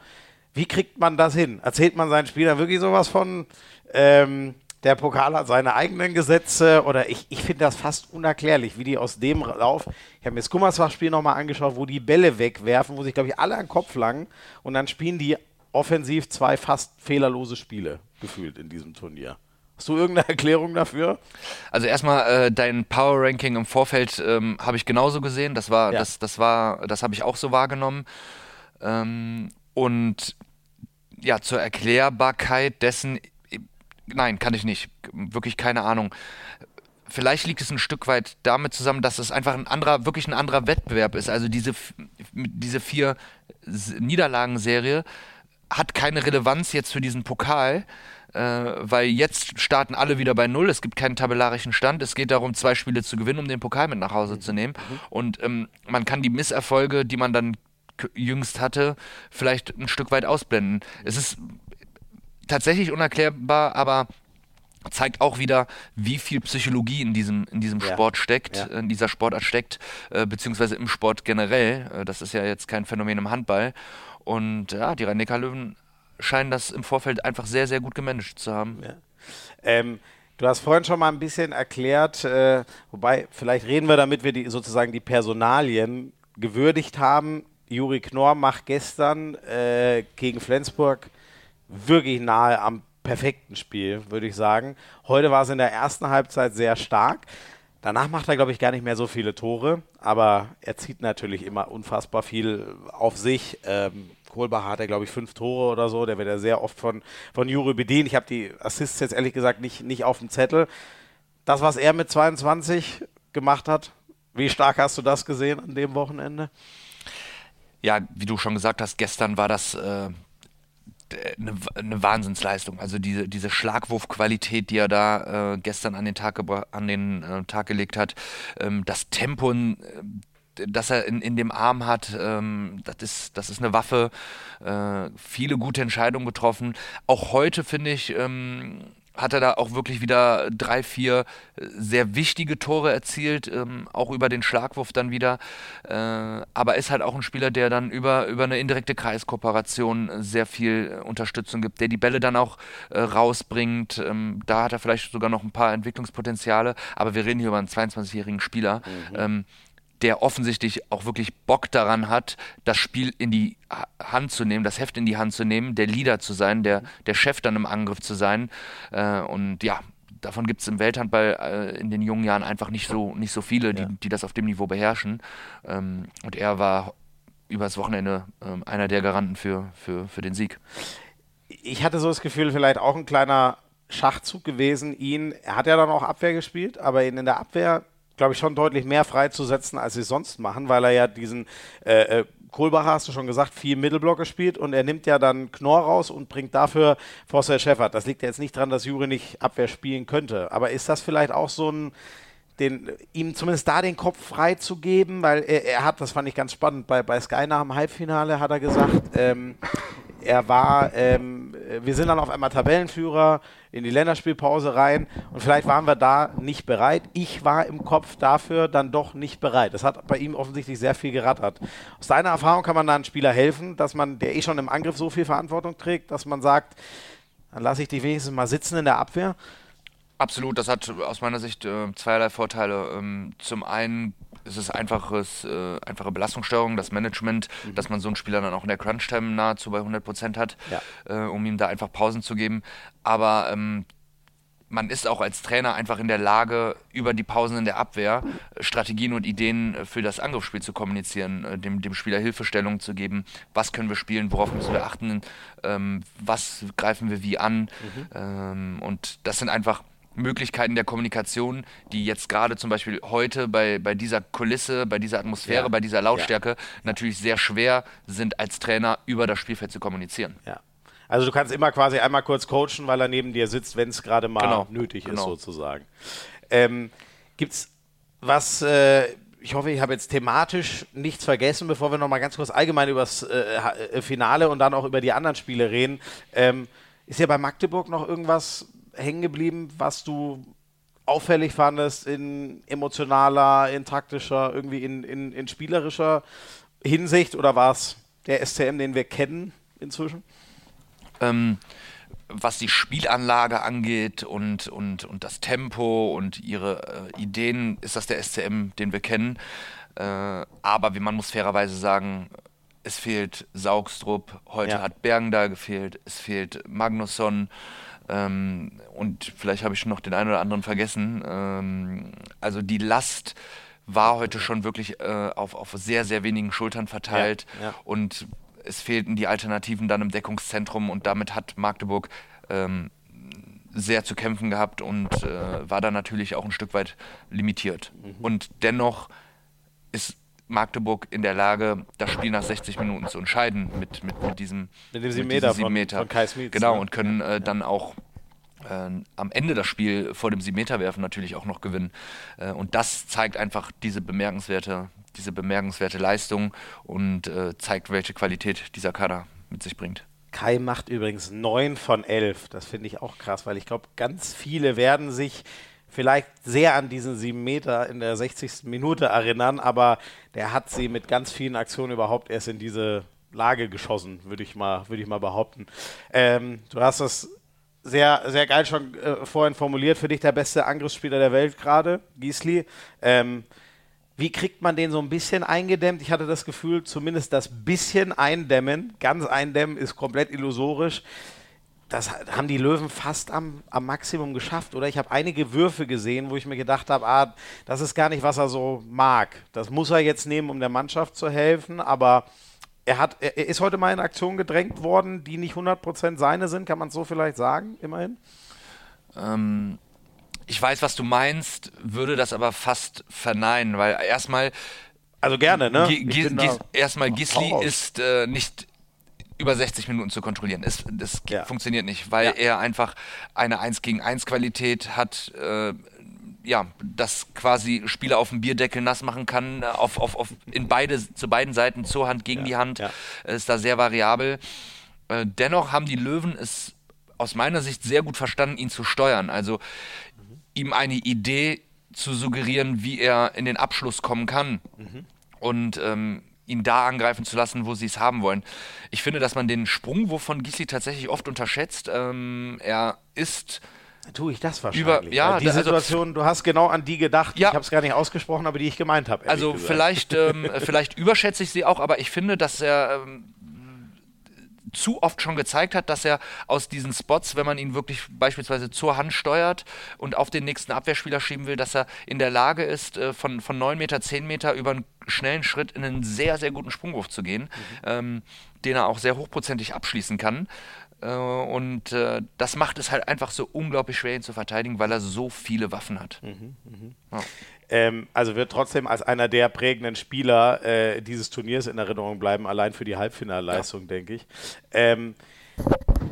Speaker 1: Wie kriegt man das hin? Erzählt man seinen Spielern wirklich sowas von, ähm, der Pokal hat seine eigenen Gesetze oder ich, ich finde das fast unerklärlich, wie die aus dem Lauf, ich habe mir das Gummersbach-Spiel nochmal angeschaut, wo die Bälle wegwerfen, wo sich, glaube ich, alle an den Kopf langen und dann spielen die offensiv zwei fast fehlerlose Spiele gefühlt in diesem Turnier. Hast du irgendeine Erklärung dafür?
Speaker 2: Also erstmal äh, dein Power Ranking im Vorfeld ähm, habe ich genauso gesehen. Das war, ja. das, das war, das habe ich auch so wahrgenommen. Ähm, und ja, zur Erklärbarkeit dessen, nein, kann ich nicht. Wirklich keine Ahnung. Vielleicht liegt es ein Stück weit damit zusammen, dass es einfach ein anderer, wirklich ein anderer Wettbewerb ist. Also diese, diese vier Niederlagenserie hat keine Relevanz jetzt für diesen Pokal, äh, weil jetzt starten alle wieder bei Null. Es gibt keinen tabellarischen Stand. Es geht darum, zwei Spiele zu gewinnen, um den Pokal mit nach Hause zu nehmen. Mhm. Und ähm, man kann die Misserfolge, die man dann jüngst hatte, vielleicht ein Stück weit ausblenden. Es ist tatsächlich unerklärbar, aber zeigt auch wieder, wie viel Psychologie in diesem, in diesem ja. Sport steckt, ja. in dieser Sportart steckt, äh, beziehungsweise im Sport generell. Äh, das ist ja jetzt kein Phänomen im Handball. Und ja, die Rhein-Neckar-Löwen scheinen das im Vorfeld einfach sehr, sehr gut gemanagt zu haben. Ja.
Speaker 1: Ähm, du hast vorhin schon mal ein bisschen erklärt, äh, wobei vielleicht reden wir, damit wir die, sozusagen die Personalien gewürdigt haben. Juri Knorr macht gestern äh, gegen Flensburg wirklich nahe am perfekten Spiel, würde ich sagen. Heute war es in der ersten Halbzeit sehr stark. Danach macht er, glaube ich, gar nicht mehr so viele Tore, aber er zieht natürlich immer unfassbar viel auf sich. Ähm, Kohlbach hat er, glaube ich, fünf Tore oder so. Der wird ja sehr oft von, von Juri bedient. Ich habe die Assists jetzt ehrlich gesagt nicht, nicht auf dem Zettel. Das, was er mit 22 gemacht hat, wie stark hast du das gesehen an dem Wochenende?
Speaker 2: Ja, wie du schon gesagt hast, gestern war das äh, eine, eine Wahnsinnsleistung. Also diese, diese Schlagwurfqualität, die er da äh, gestern an den Tag, an den, äh, Tag gelegt hat, ähm, das Tempo, äh, das er in, in dem Arm hat, ähm, das, ist, das ist eine Waffe. Äh, viele gute Entscheidungen getroffen. Auch heute finde ich, ähm, hat er da auch wirklich wieder drei, vier äh, sehr wichtige Tore erzielt, ähm, auch über den Schlagwurf dann wieder. Äh, aber ist halt auch ein Spieler, der dann über, über eine indirekte Kreiskooperation sehr viel äh, Unterstützung gibt, der die Bälle dann auch äh, rausbringt. Ähm, da hat er vielleicht sogar noch ein paar Entwicklungspotenziale, aber wir reden hier über einen 22-jährigen Spieler. Mhm. Ähm, der offensichtlich auch wirklich Bock daran hat, das Spiel in die Hand zu nehmen, das Heft in die Hand zu nehmen, der Leader zu sein, der, der Chef dann im Angriff zu sein. Äh, und ja, davon gibt es im Welthandball äh, in den jungen Jahren einfach nicht so, nicht so viele, die, ja. die das auf dem Niveau beherrschen. Ähm, und er war übers Wochenende äh, einer der Garanten für, für, für den Sieg.
Speaker 1: Ich hatte so das Gefühl, vielleicht auch ein kleiner Schachzug gewesen, ihn, er hat ja dann auch Abwehr gespielt, aber ihn in der Abwehr glaube ich, schon deutlich mehr freizusetzen, als sie sonst machen, weil er ja diesen äh, äh, Kohlbacher, hast du schon gesagt, viel Mittelblocker spielt und er nimmt ja dann Knorr raus und bringt dafür Forster Schäffert. Das liegt ja jetzt nicht daran, dass Juri nicht Abwehr spielen könnte. Aber ist das vielleicht auch so ein, den, ihm zumindest da den Kopf frei zu geben, weil er, er, hat, das fand ich ganz spannend, bei, bei Sky nach dem Halbfinale hat er gesagt, ähm, er war, ähm, wir sind dann auf einmal Tabellenführer in die Länderspielpause rein und vielleicht waren wir da nicht bereit. Ich war im Kopf dafür dann doch nicht bereit. Das hat bei ihm offensichtlich sehr viel gerattert. Aus deiner Erfahrung kann man da einem Spieler helfen, dass man, der eh schon im Angriff so viel Verantwortung trägt, dass man sagt, dann lasse ich dich wenigstens mal sitzen in der Abwehr.
Speaker 2: Absolut, das hat aus meiner Sicht äh, zweierlei Vorteile. Ähm, zum einen ist es einfaches, äh, einfache Belastungssteuerung, das Management, mhm. dass man so einen Spieler dann auch in der Crunch-Time nahezu bei 100 Prozent hat, ja. äh, um ihm da einfach Pausen zu geben. Aber ähm, man ist auch als Trainer einfach in der Lage, über die Pausen in der Abwehr Strategien und Ideen für das Angriffsspiel zu kommunizieren, äh, dem, dem Spieler Hilfestellungen zu geben. Was können wir spielen, worauf müssen wir achten, ähm, was greifen wir wie an. Mhm. Ähm, und das sind einfach Möglichkeiten der Kommunikation, die jetzt gerade zum Beispiel heute bei, bei dieser Kulisse, bei dieser Atmosphäre, ja. bei dieser Lautstärke ja. natürlich sehr schwer sind, als Trainer über das Spielfeld zu kommunizieren.
Speaker 1: Ja. Also du kannst immer quasi einmal kurz coachen, weil er neben dir sitzt, wenn es gerade mal genau. nötig genau. ist, sozusagen. Ähm, Gibt es was, äh, ich hoffe, ich habe jetzt thematisch nichts vergessen, bevor wir nochmal ganz kurz allgemein über das äh, äh, Finale und dann auch über die anderen Spiele reden. Ähm, ist ja bei Magdeburg noch irgendwas hängen geblieben, was du auffällig fandest in emotionaler, in taktischer, irgendwie in, in, in spielerischer Hinsicht oder war es der SCM, den wir kennen inzwischen?
Speaker 2: Ähm, was die Spielanlage angeht und, und, und das Tempo und ihre äh, Ideen, ist das der SCM, den wir kennen. Äh, aber wie man muss fairerweise sagen, es fehlt Saugstrup, heute ja. hat Bergen gefehlt, es fehlt Magnusson. Ähm, und vielleicht habe ich noch den einen oder anderen vergessen. Ähm, also die Last war heute schon wirklich äh, auf, auf sehr, sehr wenigen Schultern verteilt. Ja, ja. Und es fehlten die Alternativen dann im Deckungszentrum und damit hat Magdeburg ähm, sehr zu kämpfen gehabt und äh, war dann natürlich auch ein Stück weit limitiert. Mhm. Und dennoch ist Magdeburg in der Lage, das Spiel nach 60 Minuten zu entscheiden mit, mit, mit diesem
Speaker 1: mit dem 7 Meter,
Speaker 2: von, Meter. von Kai Smith. Genau, ne? und können äh, dann auch äh, am Ende das Spiel vor dem 7 Meter werfen natürlich auch noch gewinnen. Äh, und das zeigt einfach diese bemerkenswerte, diese bemerkenswerte Leistung und äh, zeigt, welche Qualität dieser Kader mit sich bringt.
Speaker 1: Kai macht übrigens 9 von 11. Das finde ich auch krass, weil ich glaube, ganz viele werden sich vielleicht sehr an diesen sieben Meter in der 60. Minute erinnern, aber der hat sie mit ganz vielen Aktionen überhaupt erst in diese Lage geschossen, würde ich mal, würde ich mal behaupten. Ähm, du hast das sehr, sehr geil schon äh, vorhin formuliert. Für dich der beste Angriffsspieler der Welt gerade, Giesli. Ähm, wie kriegt man den so ein bisschen eingedämmt? Ich hatte das Gefühl, zumindest das bisschen eindämmen, ganz eindämmen ist komplett illusorisch das haben die Löwen fast am, am Maximum geschafft, oder? Ich habe einige Würfe gesehen, wo ich mir gedacht habe, ah, das ist gar nicht, was er so mag. Das muss er jetzt nehmen, um der Mannschaft zu helfen, aber er, hat, er ist heute mal in Aktion gedrängt worden, die nicht 100% seine sind, kann man es so vielleicht sagen, immerhin?
Speaker 2: Ähm, ich weiß, was du meinst, würde das aber fast verneinen, weil erstmal
Speaker 1: also gerne, ne?
Speaker 2: erstmal Gisli ist äh, nicht über 60 Minuten zu kontrollieren. Es, das ja. funktioniert nicht, weil ja. er einfach eine 1 gegen 1 Qualität hat, äh, ja, das quasi Spieler auf dem Bierdeckel nass machen kann, äh, auf, auf, auf, in beide, zu beiden Seiten, zur Hand, gegen ja, die Hand, ist da sehr variabel. Äh, dennoch haben die Löwen es aus meiner Sicht sehr gut verstanden, ihn zu steuern. Also mhm. ihm eine Idee zu suggerieren, wie er in den Abschluss kommen kann. Mhm. Und ähm, ihn da angreifen zu lassen, wo sie es haben wollen. Ich finde, dass man den Sprungwurf von Gissi tatsächlich oft unterschätzt. Ähm, er ist
Speaker 1: Tue ich das wahrscheinlich. Über, ja, die also, Situation, du hast genau an die gedacht. Ja, ich habe es gar nicht ausgesprochen, aber die ich gemeint habe.
Speaker 2: Also vielleicht, ähm, vielleicht überschätze ich sie auch, aber ich finde, dass er ähm, zu oft schon gezeigt hat, dass er aus diesen Spots, wenn man ihn wirklich beispielsweise zur Hand steuert und auf den nächsten Abwehrspieler schieben will, dass er in der Lage ist, äh, von, von 9 Meter, 10 Meter über einen schnellen Schritt in einen sehr, sehr guten Sprungwurf zu gehen, mhm. ähm, den er auch sehr hochprozentig abschließen kann. Äh, und äh, das macht es halt einfach so unglaublich schwer, ihn zu verteidigen, weil er so viele Waffen hat. Mhm,
Speaker 1: mh. ja. ähm, also wird trotzdem als einer der prägenden Spieler äh, dieses Turniers in Erinnerung bleiben, allein für die Halbfinalleistung, ja. denke ich. Ähm,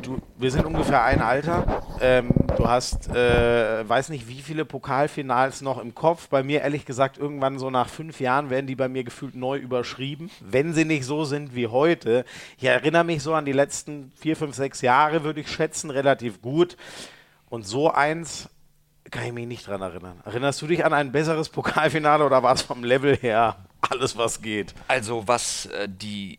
Speaker 1: du, wir sind ungefähr ein Alter. Ähm, du hast, äh, weiß nicht, wie viele Pokalfinals noch im Kopf. Bei mir ehrlich gesagt, irgendwann so nach fünf Jahren werden die bei mir gefühlt neu überschrieben, wenn sie nicht so sind wie heute. Ich erinnere mich so an die letzten vier, fünf, sechs Jahre, würde ich schätzen, relativ gut. Und so eins kann ich mich nicht dran erinnern. Erinnerst du dich an ein besseres Pokalfinale oder war es vom Level her alles, was geht?
Speaker 2: Also was äh, die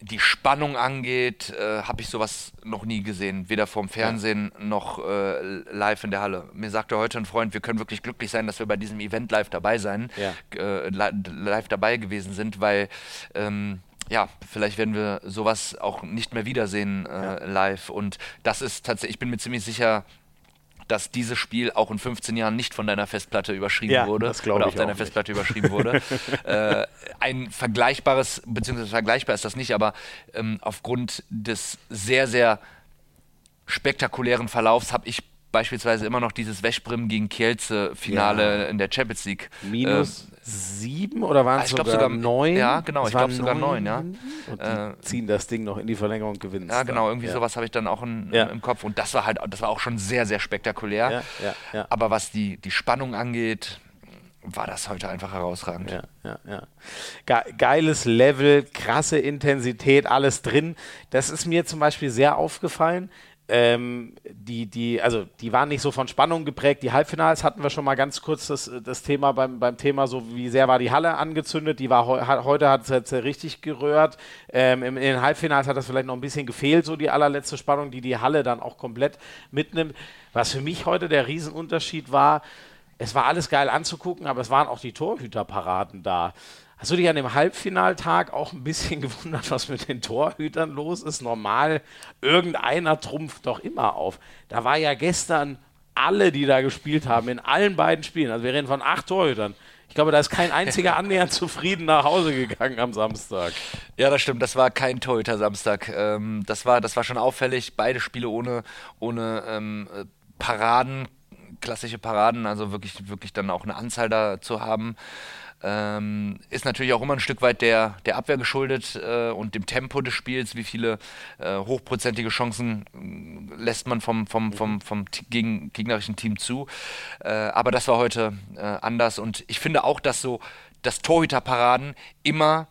Speaker 2: die Spannung angeht, äh, habe ich sowas noch nie gesehen. Weder vom Fernsehen ja. noch äh, live in der Halle. Mir sagte heute ein Freund, wir können wirklich glücklich sein, dass wir bei diesem Event live dabei sein, ja. äh, live dabei gewesen sind, weil ähm, ja, vielleicht werden wir sowas auch nicht mehr wiedersehen äh, ja. live. Und das ist tatsächlich, ich bin mir ziemlich sicher, dass dieses Spiel auch in 15 Jahren nicht von deiner Festplatte überschrieben ja, wurde oder auf deiner Festplatte überschrieben wurde. äh, ein vergleichbares, beziehungsweise vergleichbar ist das nicht, aber ähm, aufgrund des sehr, sehr spektakulären Verlaufs habe ich beispielsweise immer noch dieses Wäschbrim gegen Kielce-Finale ja. in der Champions League.
Speaker 1: Minus äh, sieben oder waren es sogar, sogar neun?
Speaker 2: Ja, genau, ich glaube sogar neun, ja. Und
Speaker 1: äh, ziehen das Ding noch in die Verlängerung und gewinnen.
Speaker 2: Ja, genau, irgendwie ja. sowas habe ich dann auch in, ja. im Kopf. Und das war halt, das war auch schon sehr, sehr spektakulär. Ja, ja, ja. Aber was die, die Spannung angeht, war das heute einfach herausragend.
Speaker 1: Ja, ja, ja. Geiles Level, krasse Intensität, alles drin. Das ist mir zum Beispiel sehr aufgefallen ähm, die, die, also die waren nicht so von Spannung geprägt. Die Halbfinals hatten wir schon mal ganz kurz das, das Thema beim, beim Thema, so wie sehr war die Halle angezündet. Die war heute hat es jetzt richtig gerührt. Ähm, in, den Halbfinals hat das vielleicht noch ein bisschen gefehlt, so die allerletzte Spannung, die die Halle dann auch komplett mitnimmt. Was für mich heute der Riesenunterschied war, es war alles geil anzugucken, aber es waren auch die Torhüterparaden da. Hast du dich an dem Halbfinaltag auch ein bisschen gewundert, was mit den Torhütern los ist? Normal, irgendeiner trumpft doch immer auf. Da war ja gestern alle, die da gespielt haben, in allen beiden Spielen, also wir reden von acht Torhütern. Ich glaube, da ist kein einziger annähernd zufrieden nach Hause gegangen am Samstag.
Speaker 2: Ja, das stimmt. Das war kein Torhüter-Samstag. Ähm, das, war, das war schon auffällig. Beide Spiele ohne, ohne ähm, Paraden, klassische Paraden, also wirklich, wirklich dann auch eine Anzahl da zu haben. Ähm, ist natürlich auch immer ein Stück weit der, der Abwehr geschuldet äh, und dem Tempo des Spiels. Wie viele äh, hochprozentige Chancen äh, lässt man vom, vom, vom, vom gegen, gegnerischen Team zu. Äh, aber das war heute äh, anders und ich finde auch, dass so das Torhüterparaden immer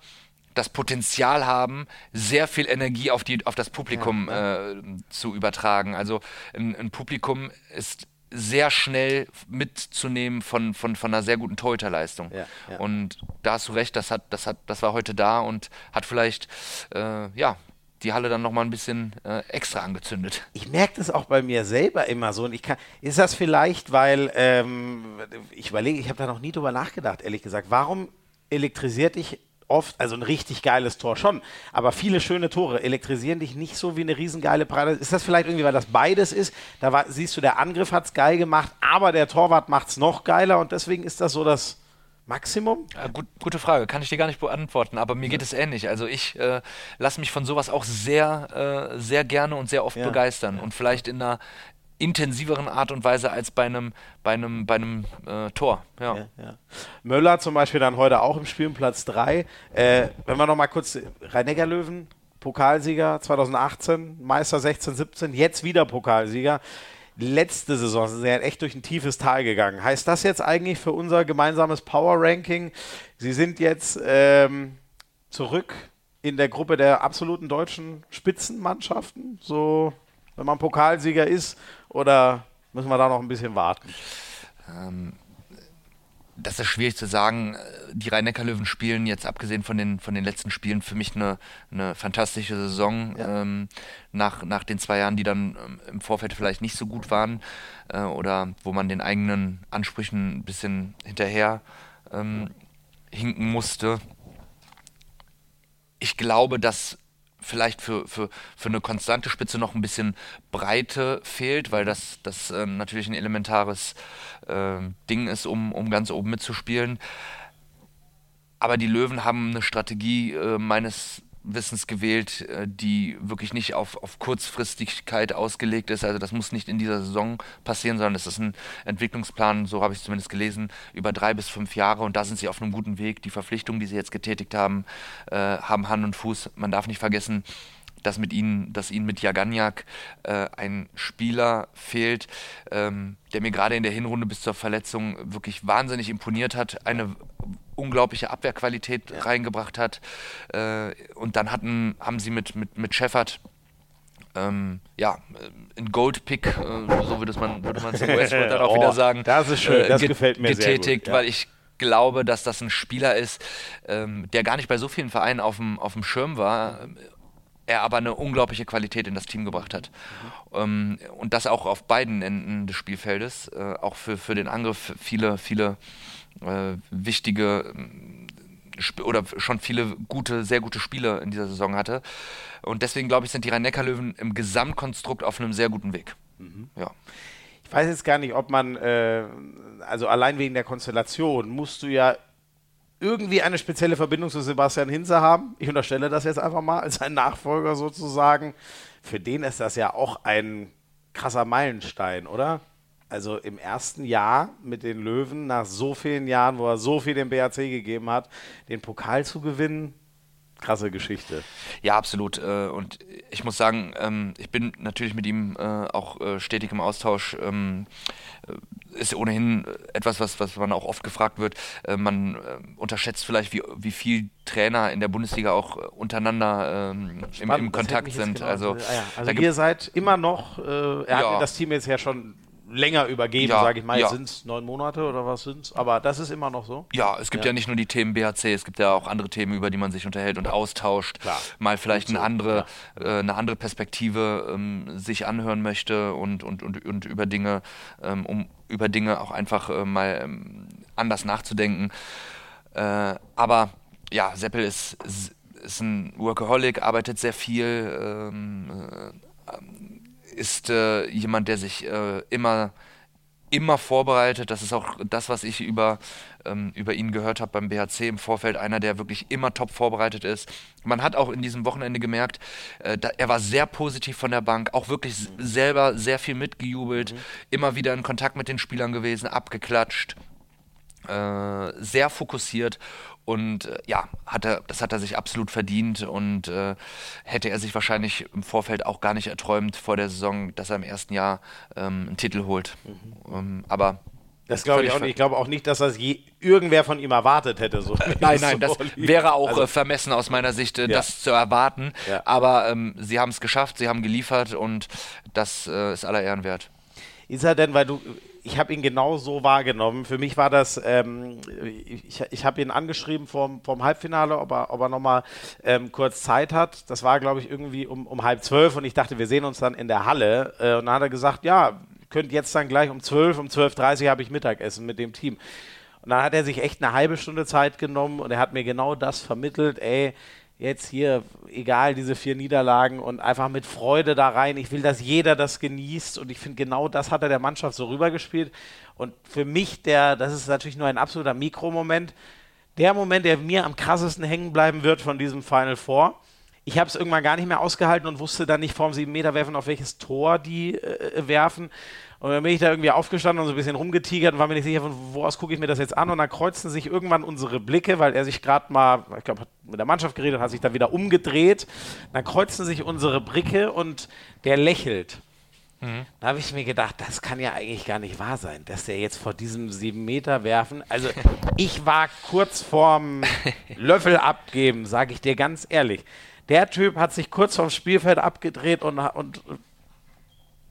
Speaker 2: das Potenzial haben, sehr viel Energie auf, die, auf das Publikum ja, ja. Äh, zu übertragen. Also ein, ein Publikum ist sehr schnell mitzunehmen von, von, von einer sehr guten Torhüterleistung. Ja, ja. Und da hast du recht, das, hat, das, hat, das war heute da und hat vielleicht äh, ja, die Halle dann nochmal ein bisschen äh, extra angezündet.
Speaker 1: Ich merke das auch bei mir selber immer so. Und ich kann, ist das vielleicht, weil ähm, ich überlege, ich habe da noch nie drüber nachgedacht, ehrlich gesagt. Warum elektrisiert dich oft, also ein richtig geiles Tor schon, aber viele schöne Tore elektrisieren dich nicht so wie eine riesengeile Parade. Ist das vielleicht irgendwie, weil das beides ist? Da war, siehst du, der Angriff hat es geil gemacht, aber der Torwart macht es noch geiler und deswegen ist das so das Maximum?
Speaker 2: Ja, gut, gute Frage, kann ich dir gar nicht beantworten, aber mir geht es ähnlich. Also ich äh, lasse mich von sowas auch sehr, äh, sehr gerne und sehr oft ja. begeistern und vielleicht in einer, intensiveren Art und Weise als bei einem, bei einem, bei einem äh, Tor. Ja. Ja, ja.
Speaker 1: Möller zum Beispiel dann heute auch im Spiel Platz 3. Äh, wenn wir nochmal kurz rhein löwen Pokalsieger 2018, Meister 16, 17, jetzt wieder Pokalsieger. letzte Saison sind sie ja echt durch ein tiefes Tal gegangen. Heißt das jetzt eigentlich für unser gemeinsames Power Ranking, sie sind jetzt ähm, zurück in der Gruppe der absoluten deutschen Spitzenmannschaften? So, wenn man Pokalsieger ist? Oder müssen wir da noch ein bisschen warten?
Speaker 2: Ähm, das ist schwierig zu sagen. Die Rhein-Neckar-Löwen spielen jetzt, abgesehen von den, von den letzten Spielen, für mich eine, eine fantastische Saison. Ja. Ähm, nach, nach den zwei Jahren, die dann ähm, im Vorfeld vielleicht nicht so gut waren äh, oder wo man den eigenen Ansprüchen ein bisschen hinterher ähm, hinken musste. Ich glaube, dass vielleicht für, für, für eine konstante Spitze noch ein bisschen Breite fehlt, weil das, das äh, natürlich ein elementares äh, Ding ist, um, um ganz oben mitzuspielen. Aber die Löwen haben eine Strategie äh, meines Wissens gewählt, äh, die wirklich nicht auf, auf Kurzfristigkeit ausgelegt ist. Also das muss nicht in dieser Saison passieren, sondern es ist ein Entwicklungsplan, so habe ich es zumindest gelesen, über drei bis fünf Jahre und da sind sie auf einem guten Weg. Die Verpflichtungen, die sie jetzt getätigt haben, äh, haben Hand und Fuß. Man darf nicht vergessen, dass mit ihnen, dass ihnen mit Jaganjak äh, ein Spieler fehlt, ähm, der mir gerade in der Hinrunde bis zur Verletzung wirklich wahnsinnig imponiert hat, eine unglaubliche Abwehrqualität ja. reingebracht hat. Äh, und dann hatten, haben sie mit, mit, mit Shepard ähm, ja, ein Goldpick, äh, so würde man, würde man es in Westworld dann auch oh, wieder sagen.
Speaker 1: Das ist schön, das äh, gefällt mir
Speaker 2: getätigt,
Speaker 1: sehr gut,
Speaker 2: ja. weil ich glaube, dass das ein Spieler ist, ähm, der gar nicht bei so vielen Vereinen auf dem, auf dem Schirm war er aber eine unglaubliche Qualität in das Team gebracht hat. Mhm. Ähm, und das auch auf beiden Enden des Spielfeldes, äh, auch für, für den Angriff viele, viele äh, wichtige äh, oder schon viele gute, sehr gute Spiele in dieser Saison hatte. Und deswegen glaube ich, sind die Rhein-Neckar-Löwen im Gesamtkonstrukt auf einem sehr guten Weg. Mhm. Ja.
Speaker 1: Ich weiß jetzt gar nicht, ob man, äh, also allein wegen der Konstellation, musst du ja irgendwie eine spezielle Verbindung zu Sebastian Hinze haben. Ich unterstelle das jetzt einfach mal als sein Nachfolger sozusagen. Für den ist das ja auch ein krasser Meilenstein, oder? Also im ersten Jahr mit den Löwen, nach so vielen Jahren, wo er so viel dem BAC gegeben hat, den Pokal zu gewinnen, krasse Geschichte.
Speaker 2: Ja, absolut. Äh, und ich muss sagen, ähm, ich bin natürlich mit ihm äh, auch äh, stetig im Austausch. Ähm, ist ohnehin etwas, was, was man auch oft gefragt wird. Man unterschätzt vielleicht, wie, wie viel Trainer in der Bundesliga auch untereinander ähm, im, im Kontakt sind. Genau.
Speaker 1: Also, ah ja. also ihr seid immer noch, er ja. hat das Team jetzt ja schon länger übergeben, ja, sage ich mal. Ja. Sind es neun Monate oder was sind es? Aber das ist immer noch so.
Speaker 2: Ja, es gibt ja. ja. nicht nur die Themen BHC, es gibt ja auch andere Themen, über die man sich unterhält und austauscht. Klar. Mal vielleicht eine andere, äh, eine andere Perspektive ähm, sich anhören möchte und, und, und, und über Dinge, ähm, um über Dinge auch einfach äh, mal ähm, anders nachzudenken. Äh, aber ja, Seppel ist, ist ein Workaholic, arbeitet sehr viel. Ist äh, jemand, der sich äh, immer, immer vorbereitet. Das ist auch das, was ich über, ähm, über ihn gehört habe beim BHC im Vorfeld. Einer, der wirklich immer top vorbereitet ist. Man hat auch in diesem Wochenende gemerkt, äh, da, er war sehr positiv von der Bank, auch wirklich mhm. selber sehr viel mitgejubelt, mhm. immer wieder in Kontakt mit den Spielern gewesen, abgeklatscht. Äh, sehr fokussiert und äh, ja, hat er, das hat er sich absolut verdient und äh, hätte er sich wahrscheinlich im Vorfeld auch gar nicht erträumt vor der Saison, dass er im ersten Jahr ähm, einen Titel holt. Mhm. Ähm, aber
Speaker 1: das glaube ich auch nicht. Ich glaube auch nicht, dass das je, irgendwer von ihm erwartet hätte. So
Speaker 2: nein, nein, das wäre auch also, äh, vermessen aus meiner Sicht, äh, ja. das zu erwarten. Ja. Aber ähm, sie haben es geschafft, sie haben geliefert und das äh, ist aller Ehren wert.
Speaker 1: Ist er denn, weil du ich habe ihn genau so wahrgenommen. Für mich war das, ähm, ich, ich habe ihn angeschrieben vorm, vorm Halbfinale, ob er, ob er nochmal ähm, kurz Zeit hat. Das war, glaube ich, irgendwie um, um halb zwölf und ich dachte, wir sehen uns dann in der Halle. Äh, und dann hat er gesagt, ja, könnt jetzt dann gleich um zwölf, um zwölf dreißig habe ich Mittagessen mit dem Team. Und dann hat er sich echt eine halbe Stunde Zeit genommen und er hat mir genau das vermittelt, ey, jetzt hier, egal, diese vier Niederlagen und einfach mit Freude da rein. Ich will, dass jeder das genießt und ich finde, genau das hat er der Mannschaft so rübergespielt. Und für mich, der, das ist natürlich nur ein absoluter Mikromoment, der Moment, der mir am krassesten hängen bleiben wird von diesem Final Four. Ich habe es irgendwann gar nicht mehr ausgehalten und wusste dann nicht vorm 7 Meter werfen, auf welches Tor die äh, werfen. Und dann bin ich da irgendwie aufgestanden und so ein bisschen rumgetigert und war mir nicht sicher, von wo aus gucke ich mir das jetzt an. Und dann kreuzten sich irgendwann unsere Blicke, weil er sich gerade mal, ich glaube, mit der Mannschaft geredet und hat sich dann wieder umgedreht. Dann kreuzten sich unsere Blicke und der lächelt. Mhm. Da habe ich mir gedacht, das kann ja eigentlich gar nicht wahr sein, dass der jetzt vor diesem sieben Meter werfen. Also ich war kurz vorm Löffel abgeben, sage ich dir ganz ehrlich. Der Typ hat sich kurz vom Spielfeld abgedreht und, und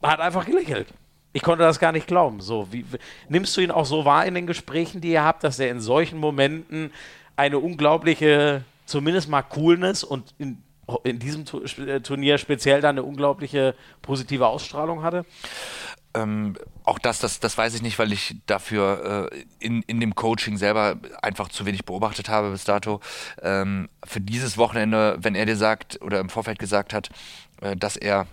Speaker 1: hat einfach gelächelt. Ich konnte das gar nicht glauben. So, wie, nimmst du ihn auch so wahr in den Gesprächen, die ihr habt, dass er in solchen Momenten eine unglaubliche, zumindest mal Coolness und in, in diesem äh, Turnier speziell dann eine unglaubliche positive Ausstrahlung hatte?
Speaker 2: Ähm, auch das, das, das weiß ich nicht, weil ich dafür äh, in, in dem Coaching selber einfach zu wenig beobachtet habe bis dato. Ähm, für dieses Wochenende, wenn er dir sagt oder im Vorfeld gesagt hat, äh, dass er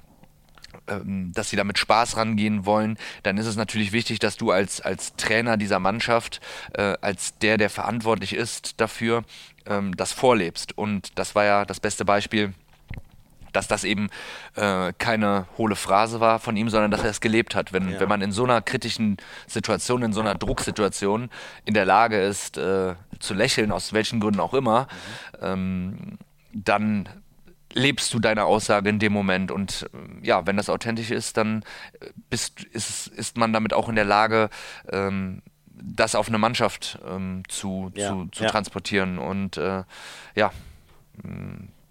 Speaker 2: dass sie da mit Spaß rangehen wollen, dann ist es natürlich wichtig, dass du als, als Trainer dieser Mannschaft, äh, als der, der verantwortlich ist dafür, ähm, das vorlebst. Und das war ja das beste Beispiel dass das eben äh, keine hohle Phrase war von ihm, sondern dass er es gelebt hat. Wenn, ja. wenn man in so einer kritischen Situation, in so einer Drucksituation in der Lage ist, äh, zu lächeln, aus welchen Gründen auch immer, mhm. ähm, dann lebst du deine Aussage in dem Moment. Und ja, wenn das authentisch ist, dann äh, bist, ist, ist man damit auch in der Lage, ähm, das auf eine Mannschaft ähm, zu, ja, zu, zu ja. transportieren. Und äh, ja,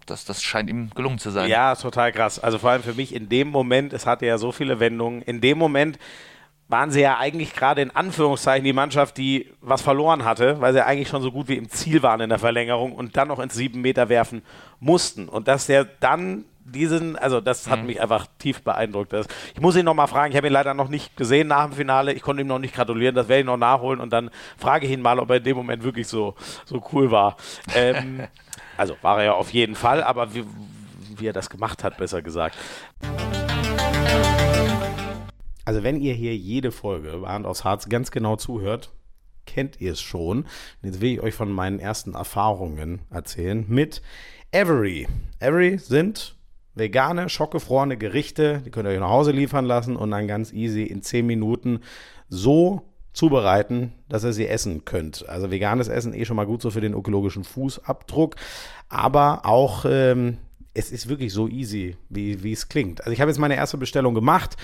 Speaker 2: das, das scheint ihm gelungen zu sein.
Speaker 1: Ja, total krass. Also vor allem für mich in dem Moment, es hatte ja so viele Wendungen, in dem Moment waren sie ja eigentlich gerade in Anführungszeichen die Mannschaft, die was verloren hatte, weil sie eigentlich schon so gut wie im Ziel waren in der Verlängerung und dann noch ins sieben Meter werfen mussten. Und dass der dann diesen, also das hat mhm. mich einfach tief beeindruckt. Ich muss ihn noch mal fragen, ich habe ihn leider noch nicht gesehen nach dem Finale, ich konnte ihm noch nicht gratulieren, das werde ich noch nachholen und dann frage ich ihn mal, ob er in dem Moment wirklich so, so cool war. Ähm, also war er ja auf jeden Fall, aber wie, wie er das gemacht hat, besser gesagt. Also wenn ihr hier jede Folge Hand aufs Harz ganz genau zuhört, kennt ihr es schon. Jetzt will ich euch von meinen ersten Erfahrungen erzählen mit Avery. Avery sind vegane, schockgefrorene Gerichte, die könnt ihr euch nach Hause liefern lassen und dann ganz easy in 10 Minuten so zubereiten, dass ihr sie essen könnt. Also veganes Essen eh schon mal gut so für den ökologischen Fußabdruck, aber auch ähm, es ist wirklich so easy, wie, wie es klingt. Also ich habe jetzt meine erste Bestellung gemacht.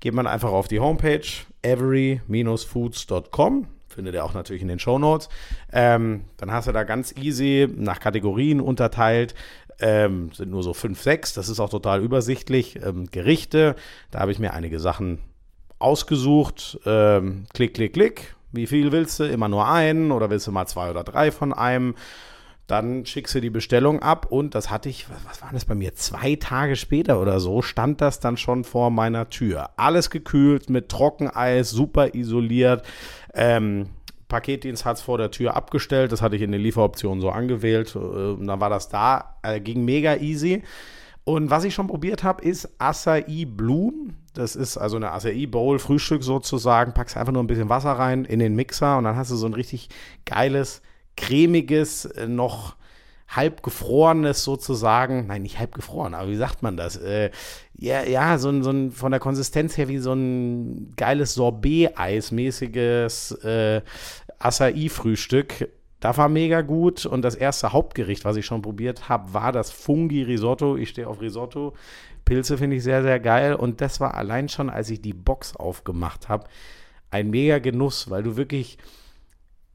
Speaker 1: Geht man einfach auf die Homepage every-foods.com. Findet ihr auch natürlich in den Show Notes. Ähm, dann hast du da ganz easy nach Kategorien unterteilt. Ähm, sind nur so fünf, sechs. Das ist auch total übersichtlich. Ähm, Gerichte. Da habe ich mir einige Sachen ausgesucht. Ähm, klick, klick, klick. Wie viel willst du? Immer nur einen oder willst du mal zwei oder drei von einem? Dann schickst du die Bestellung ab und das hatte ich, was war das bei mir? Zwei Tage später oder so stand das dann schon vor meiner Tür. Alles gekühlt mit Trockeneis, super isoliert. Ähm, Paketdienst hat es vor der Tür abgestellt. Das hatte ich in den Lieferoptionen so angewählt. Und äh, dann war das da. Äh, ging mega easy. Und was ich schon probiert habe, ist Acai Bloom. Das ist also eine Acai Bowl Frühstück sozusagen. Packst einfach nur ein bisschen Wasser rein in den Mixer und dann hast du so ein richtig geiles cremiges, äh, noch halb gefrorenes sozusagen, nein, nicht halb gefroren, aber wie sagt man das? Äh, ja, ja, so ein, so ein, von der Konsistenz her wie so ein geiles Sorbet-Eis-mäßiges äh, Acai-Frühstück. Das war mega gut und das erste Hauptgericht, was ich schon probiert habe, war das Fungi-Risotto. Ich stehe auf Risotto. Pilze finde ich sehr, sehr geil und das war allein schon, als ich die Box aufgemacht habe, ein mega Genuss, weil du wirklich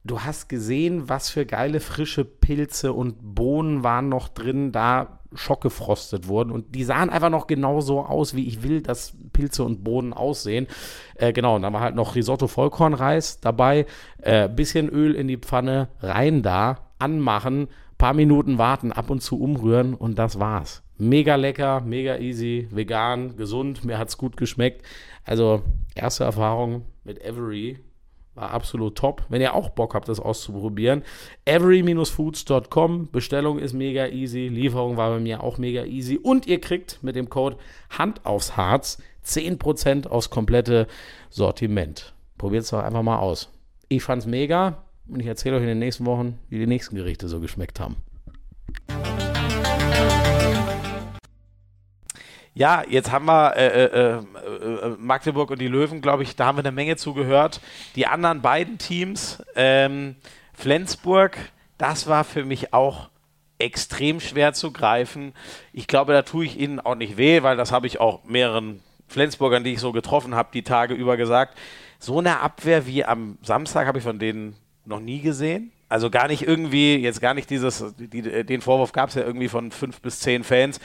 Speaker 1: du hast gesehen, was für geile frische Pilze und Bohnen waren noch drin, da schockgefrostet wurden. Und die sahen einfach noch genauso aus, wie ich will, dass Pilze und Bohnen aussehen. Äh, genau, und dann war halt noch Risotto Vollkornreis dabei, äh, bisschen Öl in die Pfanne, rein da, anmachen, paar Minuten warten, ab und zu umrühren und das war's. Mega lecker, mega easy, vegan, gesund, mir hat's gut geschmeckt. Also, erste Erfahrung mit Every war absolut top. Wenn ihr auch Bock habt, das auszuprobieren, every-foods.com. Bestellung ist mega easy. Lieferung war bei mir auch mega easy. Und ihr kriegt mit dem Code Hand aufs Harz 10% aufs komplette Sortiment. Probiert es doch einfach mal aus. Ich fand's mega und ich erzähle euch in den nächsten Wochen, wie die nächsten Gerichte so geschmeckt haben. Ja, jetzt haben wir äh, äh, äh, äh, Magdeburg und die Löwen, glaube ich, da haben wir eine Menge zugehört. Die anderen beiden Teams, ähm, Flensburg, das war für mich auch extrem schwer zu greifen. Ich glaube, da tue ich ihnen auch nicht weh, weil das habe ich auch mehreren Flensburgern, die ich so getroffen habe, die Tage über gesagt, so eine Abwehr wie am Samstag habe ich von denen noch nie gesehen. Also gar nicht irgendwie, jetzt gar nicht dieses, die, den Vorwurf gab es ja irgendwie von fünf bis zehn Fans,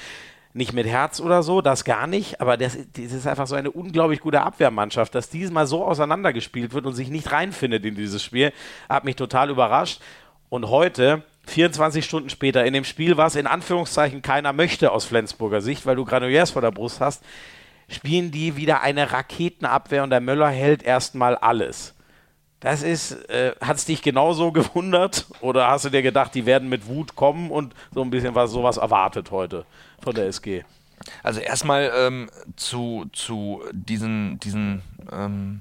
Speaker 1: nicht mit Herz oder so, das gar nicht, aber das, das, ist einfach so eine unglaublich gute Abwehrmannschaft, dass diesmal so auseinandergespielt wird und sich nicht reinfindet in dieses Spiel, hat mich total überrascht. Und heute, 24 Stunden später, in dem Spiel, was in Anführungszeichen keiner möchte aus Flensburger Sicht, weil du Granulairs vor der Brust hast, spielen die wieder eine Raketenabwehr und der Möller hält erstmal alles. Das ist, äh, hat es dich genauso gewundert oder hast du dir gedacht, die werden mit Wut kommen und so ein bisschen was sowas erwartet heute von der SG?
Speaker 2: Also erstmal ähm, zu, zu diesen, diesen ähm,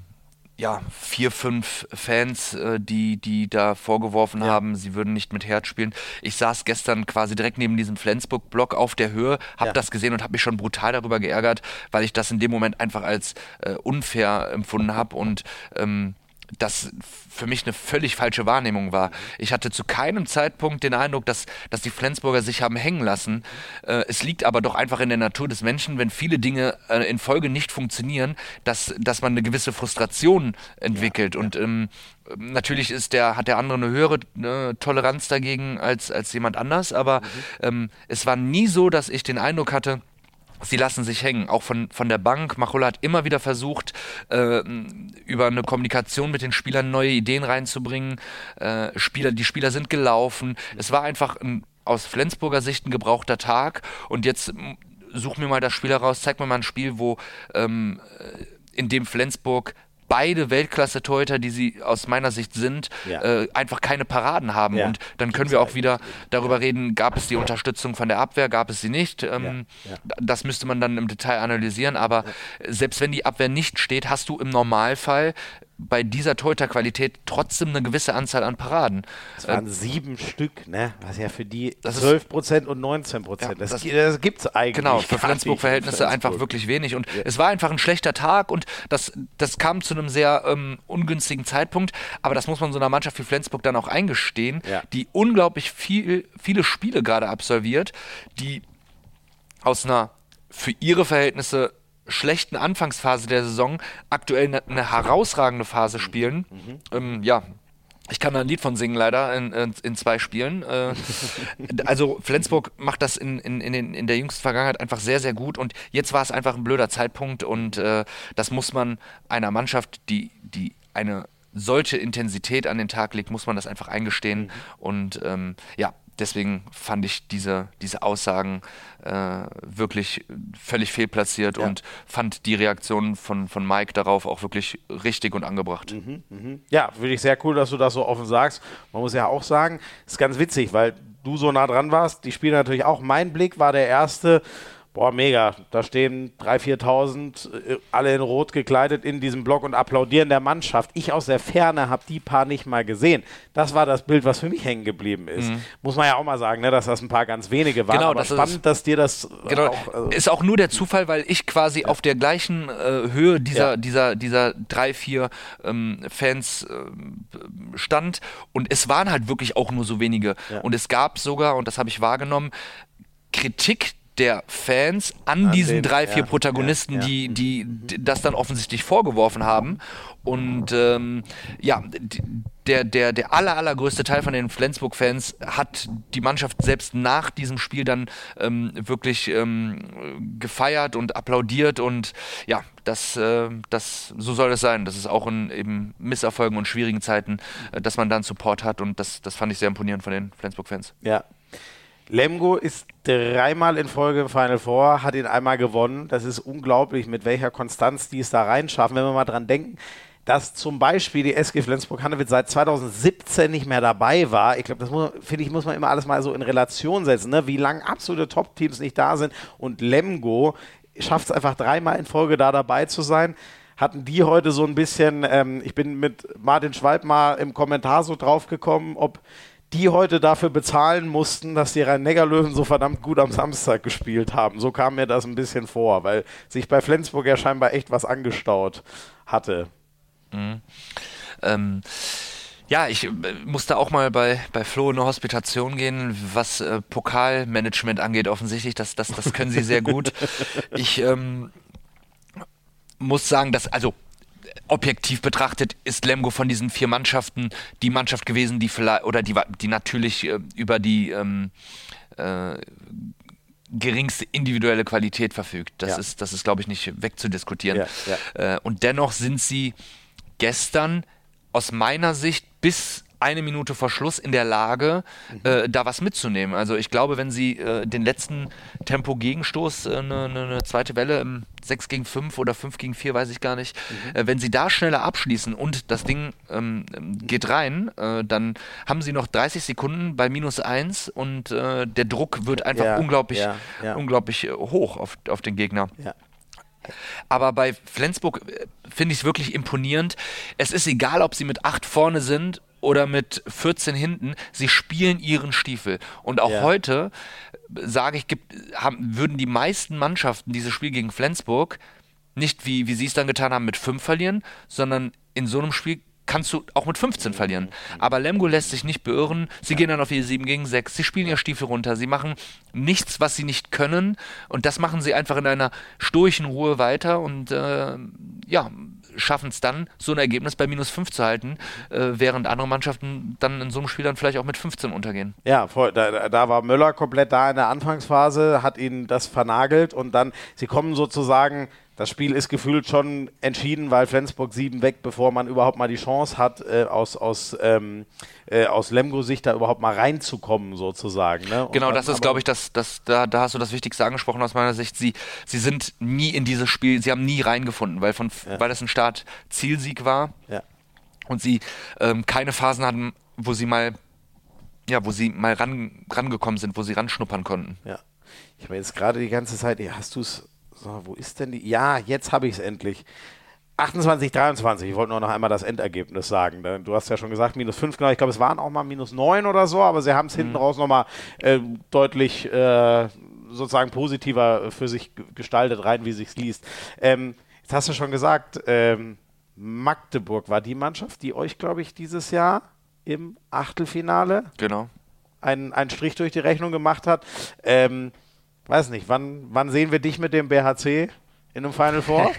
Speaker 2: ja, vier, fünf Fans, äh, die, die da vorgeworfen ja. haben, sie würden nicht mit Herz spielen. Ich saß gestern quasi direkt neben diesem Flensburg-Block auf der Höhe, habe ja. das gesehen und habe mich schon brutal darüber geärgert, weil ich das in dem Moment einfach als äh, unfair empfunden habe und ähm, das für mich eine völlig falsche Wahrnehmung war. Ich hatte zu keinem Zeitpunkt den Eindruck, dass, dass die Flensburger sich haben hängen lassen. Äh, es liegt aber doch einfach in der Natur des Menschen, wenn viele Dinge äh, in Folge nicht funktionieren, dass, dass man eine gewisse Frustration entwickelt. Ja, ja. Und ähm, natürlich ist der, hat der andere eine höhere äh, Toleranz dagegen als, als jemand anders, aber mhm. ähm, es war nie so, dass ich den Eindruck hatte, Sie lassen sich hängen, auch von, von der Bank. Machulla hat immer wieder versucht, äh, über eine Kommunikation mit den Spielern neue Ideen reinzubringen. Äh, Spieler, die Spieler sind gelaufen. Es war einfach ein, aus Flensburger Sicht ein gebrauchter Tag. Und jetzt such mir mal das Spiel heraus, zeig mir mal ein Spiel, wo ähm, in dem Flensburg beide Weltklasse-Torhüter, die sie aus meiner Sicht sind, ja. äh, einfach keine Paraden haben. Ja. Und dann können wir auch wieder darüber reden, gab es die Unterstützung von der Abwehr, gab es sie nicht. Ähm, ja. Das müsste man dann im Detail analysieren. Aber selbst wenn die Abwehr nicht steht, hast du im Normalfall bei dieser Torhüterqualität trotzdem eine gewisse Anzahl an Paraden.
Speaker 1: Es waren äh, sieben Stück, ne? was ja für die 12 Prozent und 19 Prozent. Ja, das, das, das gibt es eigentlich.
Speaker 2: Genau, für Flensburg-Verhältnisse einfach wirklich wenig. Und ja. es war einfach ein schlechter Tag und das, das kam zu einem sehr ähm, ungünstigen Zeitpunkt. Aber das muss man so einer Mannschaft wie Flensburg dann auch eingestehen, ja. die unglaublich viel, viele Spiele gerade absolviert, die aus einer für ihre Verhältnisse schlechten Anfangsphase der Saison aktuell eine, eine herausragende Phase spielen. Mhm. Ähm, ja, ich kann da ein Lied von singen, leider, in, in, in zwei Spielen. Äh, also Flensburg macht das in, in, in, in der jüngsten Vergangenheit einfach sehr, sehr gut und jetzt war es einfach ein blöder Zeitpunkt und äh, das muss man einer Mannschaft, die, die eine solche Intensität an den Tag legt, muss man das einfach eingestehen. Mhm. Und ähm, ja, deswegen fand ich diese, diese Aussagen äh, wirklich völlig fehlplatziert ja. und fand die Reaktion von, von Mike darauf auch wirklich richtig und angebracht. Mhm,
Speaker 1: mh. Ja, finde ich sehr cool, dass du das so offen sagst. Man muss ja auch sagen, ist ganz witzig, weil du so nah dran warst. Die spielen natürlich auch. Mein Blick war der erste Boah, mega. Da stehen 3.000, 4.000, äh, alle in Rot gekleidet in diesem Block und applaudieren der Mannschaft. Ich aus der Ferne habe die paar nicht mal gesehen. Das war das Bild, was für mich hängen geblieben ist. Mhm. Muss man ja auch mal sagen, ne, dass das ein paar ganz wenige waren. Genau, Aber das spannend, ist, dass dir das
Speaker 2: genau, auch, also ist auch nur der Zufall, weil ich quasi ja. auf der gleichen äh, Höhe dieser, ja. dieser, dieser drei, vier ähm, Fans äh, stand und es waren halt wirklich auch nur so wenige. Ja. Und es gab sogar, und das habe ich wahrgenommen, Kritik der Fans an, an diesen den, drei, vier ja, Protagonisten, ja, ja. Die, die, die das dann offensichtlich vorgeworfen haben. Und ähm, ja, der, der, der aller, allergrößte Teil von den Flensburg-Fans hat die Mannschaft selbst nach diesem Spiel dann ähm, wirklich ähm, gefeiert und applaudiert und ja, das, äh, das, so soll es sein. Das ist auch in eben Misserfolgen und schwierigen Zeiten, äh, dass man dann Support hat und das, das fand ich sehr imponierend von den Flensburg-Fans.
Speaker 1: Ja, Lemgo ist dreimal in Folge im Final Four, hat ihn einmal gewonnen. Das ist unglaublich, mit welcher Konstanz die es da reinschaffen. Wenn wir mal dran denken, dass zum Beispiel die SG Flensburg-Handewitt seit 2017 nicht mehr dabei war. Ich glaube, das finde ich, muss man immer alles mal so in Relation setzen, ne? wie lange absolute Top-Teams nicht da sind. Und Lemgo schafft es einfach dreimal in Folge da dabei zu sein hatten die heute so ein bisschen, ähm, ich bin mit Martin Schwalb mal im Kommentar so drauf gekommen, ob die heute dafür bezahlen mussten, dass die Rhein-Neckar-Löwen so verdammt gut am Samstag gespielt haben. So kam mir das ein bisschen vor, weil sich bei Flensburg ja scheinbar echt was angestaut hatte. Mhm.
Speaker 2: Ähm, ja, ich äh, musste auch mal bei, bei Flo in eine Hospitation gehen, was äh, Pokalmanagement angeht, offensichtlich. Das, das, das können sie sehr gut. Ich ähm, muss sagen, dass, also objektiv betrachtet ist Lemgo von diesen vier Mannschaften die Mannschaft gewesen, die vielleicht, oder die, die natürlich äh, über die ähm, äh, geringste individuelle Qualität verfügt. Das ja. ist, das ist, glaube ich, nicht wegzudiskutieren. Ja, ja. Äh, und dennoch sind sie gestern aus meiner Sicht bis eine Minute vor Schluss in der Lage, mhm. äh, da was mitzunehmen. Also ich glaube, wenn sie äh, den letzten Tempo-Gegenstoß, eine äh, ne, ne, ne zweite Welle im 6 gegen 5 oder 5 gegen 4, weiß ich gar nicht, mhm. Äh, wenn sie da schneller abschließen und das Ding ähm, geht rein, äh, dann haben sie noch 30 Sekunden bei minus 1 und äh, der Druck wird einfach ja, unglaublich, ja, ja. unglaublich hoch auf, auf den Gegner. Ja. Aber bei Flensburg finde ich es wirklich imponierend. Es ist egal, ob sie mit 8 vorne sind oder mit 14 hinten, sie spielen ihren Stiefel. Und auch ja. heute, sage ich, gibt, haben, würden die meisten Mannschaften dieses Spiel gegen Flensburg nicht, wie, wie sie es dann getan haben, mit 5 verlieren, sondern in so einem Spiel kannst du auch mit 15 verlieren. Aber Lemgo lässt sich nicht beirren. Sie gehen dann auf ihr 7 gegen 6. Sie spielen ihr Stiefel runter. Sie machen nichts, was sie nicht können. Und das machen sie einfach in einer stoischen Ruhe weiter. Und äh, ja, schaffen es dann, so ein Ergebnis bei minus 5 zu halten, äh, während andere Mannschaften dann in so einem Spiel dann vielleicht auch mit 15 untergehen.
Speaker 1: Ja, voll, da, da, war Möller komplett da in der Anfangsphase, hat ihn das vernagelt und dann, sie kommen sozusagen das Spiel ist gefühlt schon entschieden, weil Flensburg 7 weg, bevor man überhaupt mal die Chance hat, äh, aus, aus, ähm, äh, aus Lemgo-Sicht da überhaupt mal reinzukommen, sozusagen. Ne?
Speaker 2: Genau, das ist, glaube ich, das, das, da, da hast du das Wichtigste angesprochen aus meiner Sicht. Sie, sie sind nie in dieses Spiel, sie haben nie reingefunden, weil, von, ja. weil das ein Start-Zielsieg war ja. und sie ähm, keine Phasen hatten, wo sie mal ja, wo sie mal ran, rangekommen sind, wo sie ranschnuppern konnten.
Speaker 1: Ja. Ich habe jetzt gerade die ganze Zeit, hast du es so, wo ist denn die? Ja, jetzt habe ich es endlich. 28, 23. Ich wollte nur noch einmal das Endergebnis sagen. Du hast ja schon gesagt, minus 5, genau. Ich glaube, es waren auch mal minus 9 oder so, aber sie haben es mhm. hinten raus nochmal äh, deutlich äh, sozusagen positiver für sich gestaltet, rein wie sich's liest. Ähm, jetzt hast du schon gesagt, ähm, Magdeburg war die Mannschaft, die euch, glaube ich, dieses Jahr im Achtelfinale
Speaker 2: genau.
Speaker 1: einen, einen Strich durch die Rechnung gemacht hat. Ähm, weiß nicht, wann, wann sehen wir dich mit dem BHC in einem Final Four?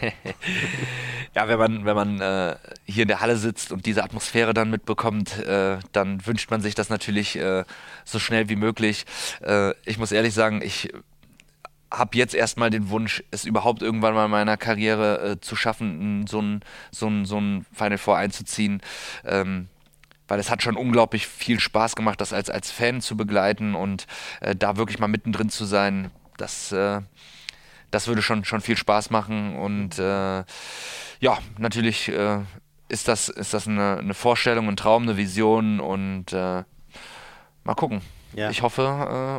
Speaker 2: ja, wenn man, wenn man äh, hier in der Halle sitzt und diese Atmosphäre dann mitbekommt, äh, dann wünscht man sich das natürlich äh, so schnell wie möglich. Äh, ich muss ehrlich sagen, ich habe jetzt erstmal den Wunsch, es überhaupt irgendwann mal in meiner Karriere äh, zu schaffen, so ein, so, ein, so ein Final Four einzuziehen. Ähm, weil es hat schon unglaublich viel Spaß gemacht, das als, als Fan zu begleiten und äh, da wirklich mal mittendrin zu sein das, äh, das würde schon, schon viel Spaß machen. Und äh, ja, natürlich äh, ist das, ist das eine, eine, Vorstellung, ein Traum, eine Vision und äh, mal gucken. Ja. Ich hoffe,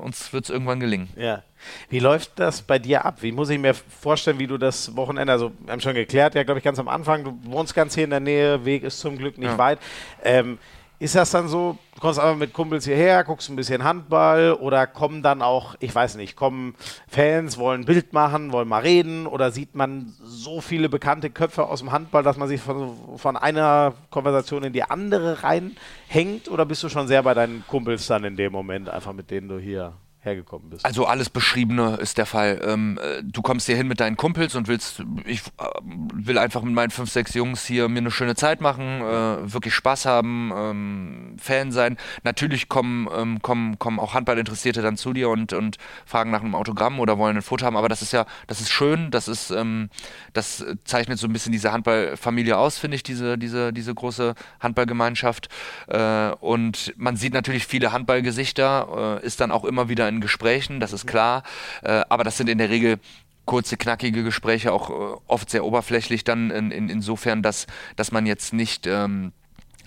Speaker 2: äh, uns wird es irgendwann gelingen.
Speaker 1: Ja. Wie läuft das bei dir ab? Wie muss ich mir vorstellen, wie du das Wochenende, also wir haben schon geklärt, ja, glaube ich, ganz am Anfang, du wohnst ganz hier in der Nähe, Weg ist zum Glück nicht ja. weit. Ähm, ist das dann so, du kommst einfach mit Kumpels hierher, guckst ein bisschen Handball oder kommen dann auch, ich weiß nicht, kommen Fans, wollen ein Bild machen, wollen mal reden oder sieht man so viele bekannte Köpfe aus dem Handball, dass man sich von, von einer Konversation in die andere reinhängt? Oder bist du schon sehr bei deinen Kumpels dann in dem Moment, einfach mit denen du hier hergekommen bist.
Speaker 2: Also alles Beschriebene ist der Fall. Ähm, äh, du kommst hier hin mit deinen Kumpels und willst, ich äh, will einfach mit meinen fünf, sechs Jungs hier mir eine schöne Zeit machen, äh, wirklich Spaß haben, ähm, Fan sein. Natürlich kommen, ähm, kommen, kommen auch Handballinteressierte dann zu dir und, und fragen nach einem Autogramm oder wollen ein Foto haben, aber das ist ja, das ist schön, das ist, ähm, das zeichnet so ein bisschen diese Handballfamilie aus, finde ich, diese, diese, diese große Handballgemeinschaft. Äh, und man sieht natürlich viele Handballgesichter, äh, ist dann auch immer wieder in Gesprächen, das ist klar. Äh, aber das sind in der Regel kurze, knackige Gespräche, auch äh, oft sehr oberflächlich dann in, in, insofern, dass, dass man jetzt nicht ähm,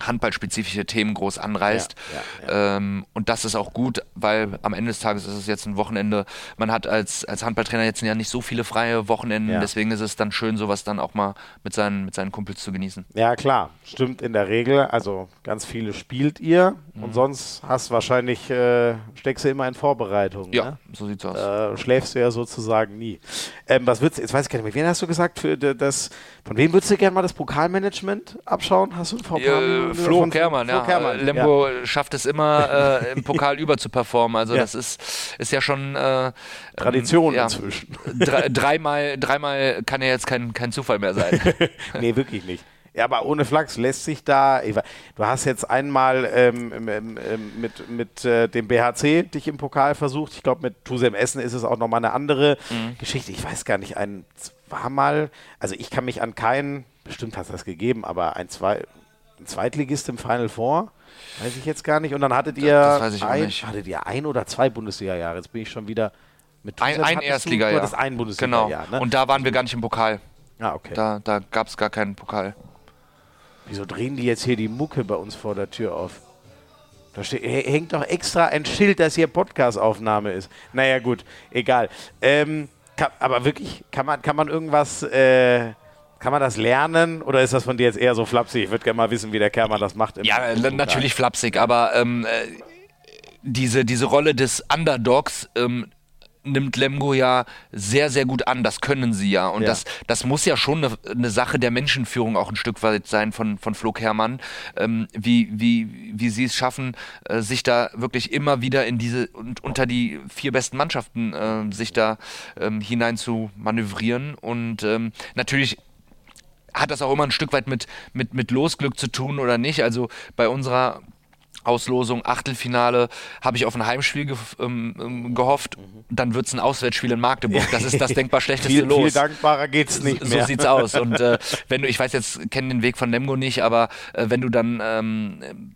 Speaker 2: handballspezifische Themen groß anreißt. Ja, ja, ja. Ähm, und das ist auch gut, weil am Ende des Tages ist es jetzt ein Wochenende. Man hat als, als Handballtrainer jetzt ja nicht so viele freie Wochenenden, deswegen ist es dann schön, sowas dann auch mal mit seinen, mit seinen Kumpels zu genießen.
Speaker 1: Ja, klar, stimmt in der Regel. Also ganz viele spielt ihr mhm. und sonst hast wahrscheinlich, äh, steckst du immer in Vorbereitung.
Speaker 2: Ja,
Speaker 1: ne?
Speaker 2: so sieht's aus.
Speaker 1: Äh, schläfst du ja sozusagen nie. Ähm, was würdest jetzt weiß ich gar nicht mehr, wen hast du gesagt, für das, von wem würdest du gerne mal das Pokalmanagement abschauen? Hast du ein VP?
Speaker 2: Flo Kermann, Flo ja. Kermann, Lemgo ja. schafft es immer, äh, im Pokal über zu performen. Also ja. das ist, ist ja schon äh,
Speaker 1: Tradition ja, inzwischen.
Speaker 2: dreimal, dreimal kann ja jetzt kein, kein Zufall mehr sein.
Speaker 1: nee, wirklich nicht. Ja, aber ohne Flachs lässt sich da. Du hast jetzt einmal ähm, ähm, ähm, mit, mit äh, dem BHC dich im Pokal versucht. Ich glaube, mit Tusem Essen ist es auch nochmal eine andere mhm. Geschichte. Ich weiß gar nicht, ein war mal, also ich kann mich an keinen, bestimmt hat es das gegeben, aber ein, zwei, Zweitligist im Final Four, weiß ich jetzt gar nicht. Und dann hattet ihr,
Speaker 2: ein,
Speaker 1: hattet ihr ein oder zwei Bundesliga-Jahre. Jetzt bin ich schon wieder
Speaker 2: mit Ein, ein Erstliga-Jahr.
Speaker 1: Das ein Bundesliga-Jahr.
Speaker 2: Genau. Ne? Und da waren wir gar nicht im Pokal.
Speaker 1: Ah, okay.
Speaker 2: Da, da gab es gar keinen Pokal.
Speaker 1: Wieso drehen die jetzt hier die Mucke bei uns vor der Tür auf? Da steht, hängt doch extra ein Schild, dass hier Podcast-Aufnahme ist. Naja, gut, egal. Ähm, kann, aber wirklich, kann man, kann man irgendwas, äh, kann man das lernen oder ist das von dir jetzt eher so flapsig? Ich würde gerne mal wissen, wie der Kermann das macht.
Speaker 2: ja, natürlich flapsig, aber ähm, äh, diese, diese Rolle des Underdogs ähm, nimmt Lemgo ja sehr, sehr gut an. Das können sie ja. Und ja. Das, das muss ja schon eine, eine, Sache der Menschenführung auch ein Stück weit sein von, von Flo Herrmann, ähm, wie, wie, wie sie es schaffen, äh, sich da wirklich immer wieder in diese und unter die vier besten Mannschaften äh, sich da ähm, hinein zu manövrieren. Und ähm, natürlich hat das auch immer ein Stück weit mit, mit, mit Losglück zu tun oder nicht. Also bei unserer Auslosung, Achtelfinale, habe ich auf ein Heimspiel ge ähm, ähm gehofft. Dann wird es ein Auswärtsspiel in Magdeburg. Das ist das denkbar schlechteste
Speaker 1: viel,
Speaker 2: Los.
Speaker 1: Viel dankbarer geht's nicht
Speaker 2: so, mehr. So sieht's aus. Und äh, wenn du, ich weiß jetzt, kenne den Weg von Nemgo nicht, aber äh, wenn du dann ähm,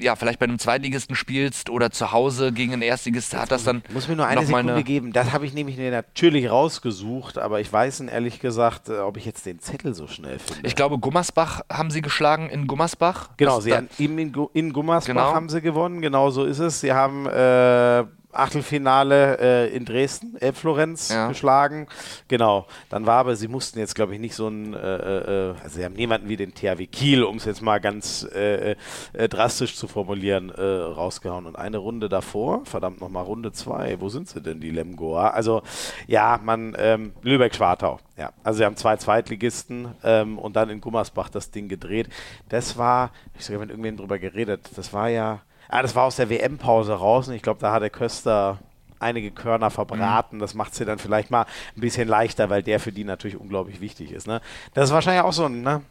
Speaker 2: ja vielleicht bei einem Zweitligisten spielst oder zu Hause gegen einen Erstligisten, hat das dann
Speaker 1: muss mir nur eine Sekunde eine geben. Das habe ich nämlich natürlich rausgesucht, aber ich weiß ehrlich gesagt, äh, ob ich jetzt den Zettel so schnell finde.
Speaker 2: Ich glaube, Gummersbach haben sie geschlagen in Gummersbach.
Speaker 1: Genau, sie haben in, in Gummersbach genau. haben sie gewonnen, genau so ist es. Sie haben äh, Achtelfinale äh, in Dresden, Elbflorenz ja. geschlagen. Genau. Dann war aber, sie mussten jetzt, glaube ich, nicht so ein, äh, äh, also sie haben niemanden wie den THW Kiel, um es jetzt mal ganz äh, äh, drastisch zu formulieren, äh, rausgehauen. Und eine Runde davor, verdammt nochmal Runde zwei, wo sind sie denn, die Lemgoa? Also, ja, man, ähm, Lübeck-Schwartau. Ja, also sie haben zwei Zweitligisten ähm, und dann in Gummersbach das Ding gedreht. Das war, ich habe mit irgendwem drüber geredet, das war ja, ah, das war aus der WM-Pause raus und ich glaube, da hat der Köster einige Körner verbraten. Mhm. Das macht sie dann vielleicht mal ein bisschen leichter, weil der für die natürlich unglaublich wichtig ist. Ne? Das ist wahrscheinlich auch so ein, ne?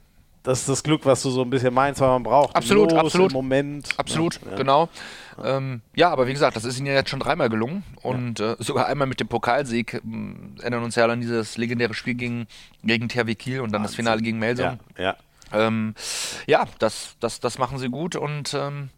Speaker 1: Das ist das Glück, was du so ein bisschen meinst, weil man braucht.
Speaker 2: Absolut, Los absolut.
Speaker 1: Moment.
Speaker 2: Absolut, ja. genau. Ähm, ja, aber wie gesagt, das ist ihnen ja jetzt schon dreimal gelungen und ja. äh, sogar einmal mit dem Pokalsieg. Ähm, erinnern uns ja an dieses legendäre Spiel gegen, gegen THW Kiel und dann Wahnsinn. das Finale gegen Melsung.
Speaker 1: Ja, ja.
Speaker 2: Ähm, ja das, das, das machen sie gut und ähm,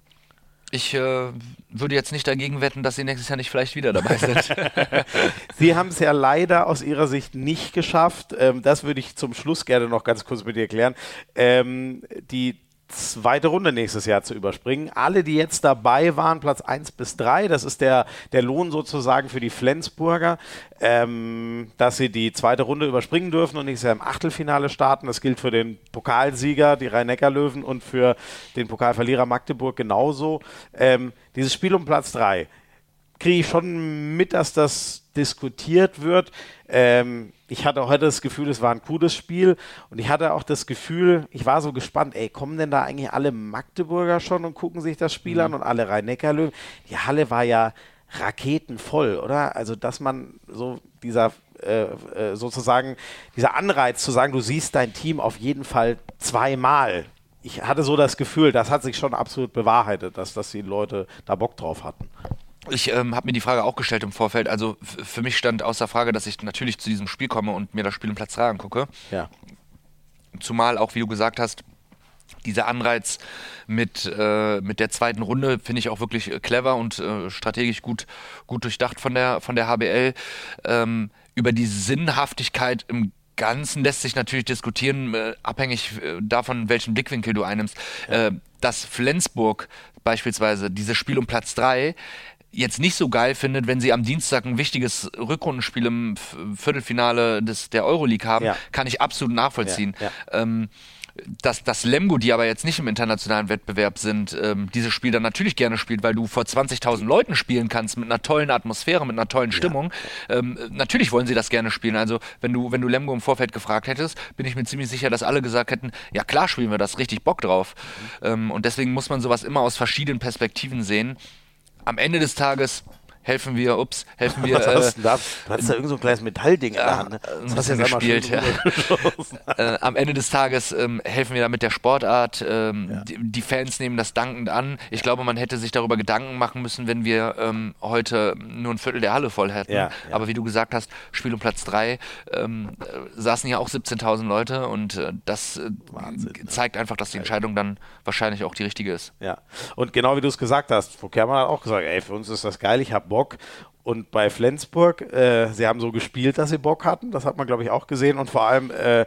Speaker 2: ich äh, würde jetzt nicht dagegen wetten, dass sie nächstes Jahr nicht vielleicht wieder dabei sind.
Speaker 1: sie haben es ja leider aus ihrer Sicht nicht geschafft. Ähm, das würde ich zum Schluss gerne noch ganz kurz mit dir erklären. Ähm, die zweite Runde nächstes Jahr zu überspringen. Alle, die jetzt dabei waren, Platz 1 bis 3, das ist der, der Lohn sozusagen für die Flensburger, ähm, dass sie die zweite Runde überspringen dürfen und nächstes Jahr im Achtelfinale starten. Das gilt für den Pokalsieger, die Rhein-Neckar-Löwen und für den Pokalverlierer Magdeburg genauso. Ähm, dieses Spiel um Platz 3 kriege ich schon mit, dass das diskutiert wird. Ähm, ich hatte heute das Gefühl, es war ein cooles Spiel und ich hatte auch das Gefühl, ich war so gespannt, ey, kommen denn da eigentlich alle Magdeburger schon und gucken sich das Spiel mhm. an und alle Rhein-Neckar-Löwen? Die Halle war ja raketenvoll, oder? Also, dass man so dieser äh, äh, sozusagen dieser Anreiz zu sagen, du siehst dein Team auf jeden Fall zweimal. Ich hatte so das Gefühl, das hat sich schon absolut bewahrheitet, dass, dass die Leute da Bock drauf hatten.
Speaker 2: Ich ähm, habe mir die Frage auch gestellt im Vorfeld. Also für mich stand außer Frage, dass ich natürlich zu diesem Spiel komme und mir das Spiel im Platz 3 angucke.
Speaker 1: Ja.
Speaker 2: Zumal auch, wie du gesagt hast, dieser Anreiz mit, äh, mit der zweiten Runde finde ich auch wirklich äh, clever und äh, strategisch gut, gut durchdacht von der, von der HBL. Ähm, über die Sinnhaftigkeit im Ganzen lässt sich natürlich diskutieren, äh, abhängig äh, davon, welchen Blickwinkel du einnimmst. Ja. Äh, dass Flensburg beispielsweise dieses Spiel um Platz 3 jetzt nicht so geil findet, wenn sie am Dienstag ein wichtiges Rückrundenspiel im Viertelfinale des, der Euroleague haben, ja. kann ich absolut nachvollziehen. Ja, ja. Ähm, dass, dass Lemgo, die aber jetzt nicht im internationalen Wettbewerb sind, ähm, dieses Spiel dann natürlich gerne spielt, weil du vor 20.000 Leuten spielen kannst mit einer tollen Atmosphäre, mit einer tollen Stimmung. Ja. Ähm, natürlich wollen sie das gerne spielen. Also wenn du, wenn du Lemgo im Vorfeld gefragt hättest, bin ich mir ziemlich sicher, dass alle gesagt hätten, ja klar spielen wir das, richtig Bock drauf. Mhm. Ähm, und deswegen muss man sowas immer aus verschiedenen Perspektiven sehen. Am Ende des Tages helfen wir, ups, helfen wir.
Speaker 1: Was hast äh, du da? Du hast da irgend so ein kleines Metallding in der Hand. Ne?
Speaker 2: Das hast du gespielt, ja. äh, am Ende des Tages ähm, helfen wir da mit der Sportart. Ähm, ja. die, die, Fans nehmen das dankend an. Ich glaube, man hätte sich darüber Gedanken machen müssen, wenn wir ähm, heute nur ein Viertel der Halle voll hätten. Ja, Aber wie du gesagt hast, Spiel um Platz 3 ähm, äh, saßen ja auch 17.000 Leute und äh, das äh, Wahnsinn, ne? zeigt einfach, dass die Entscheidung dann wahrscheinlich auch die richtige ist.
Speaker 1: Ja, und genau wie du es gesagt hast, Frau Kermann hat auch gesagt, ey, für uns ist das geil, ich habe Bock. Und bei Flensburg, äh, sie haben so gespielt, dass sie Bock hatten. Das hat man, glaube ich, auch gesehen. Und vor allem, äh,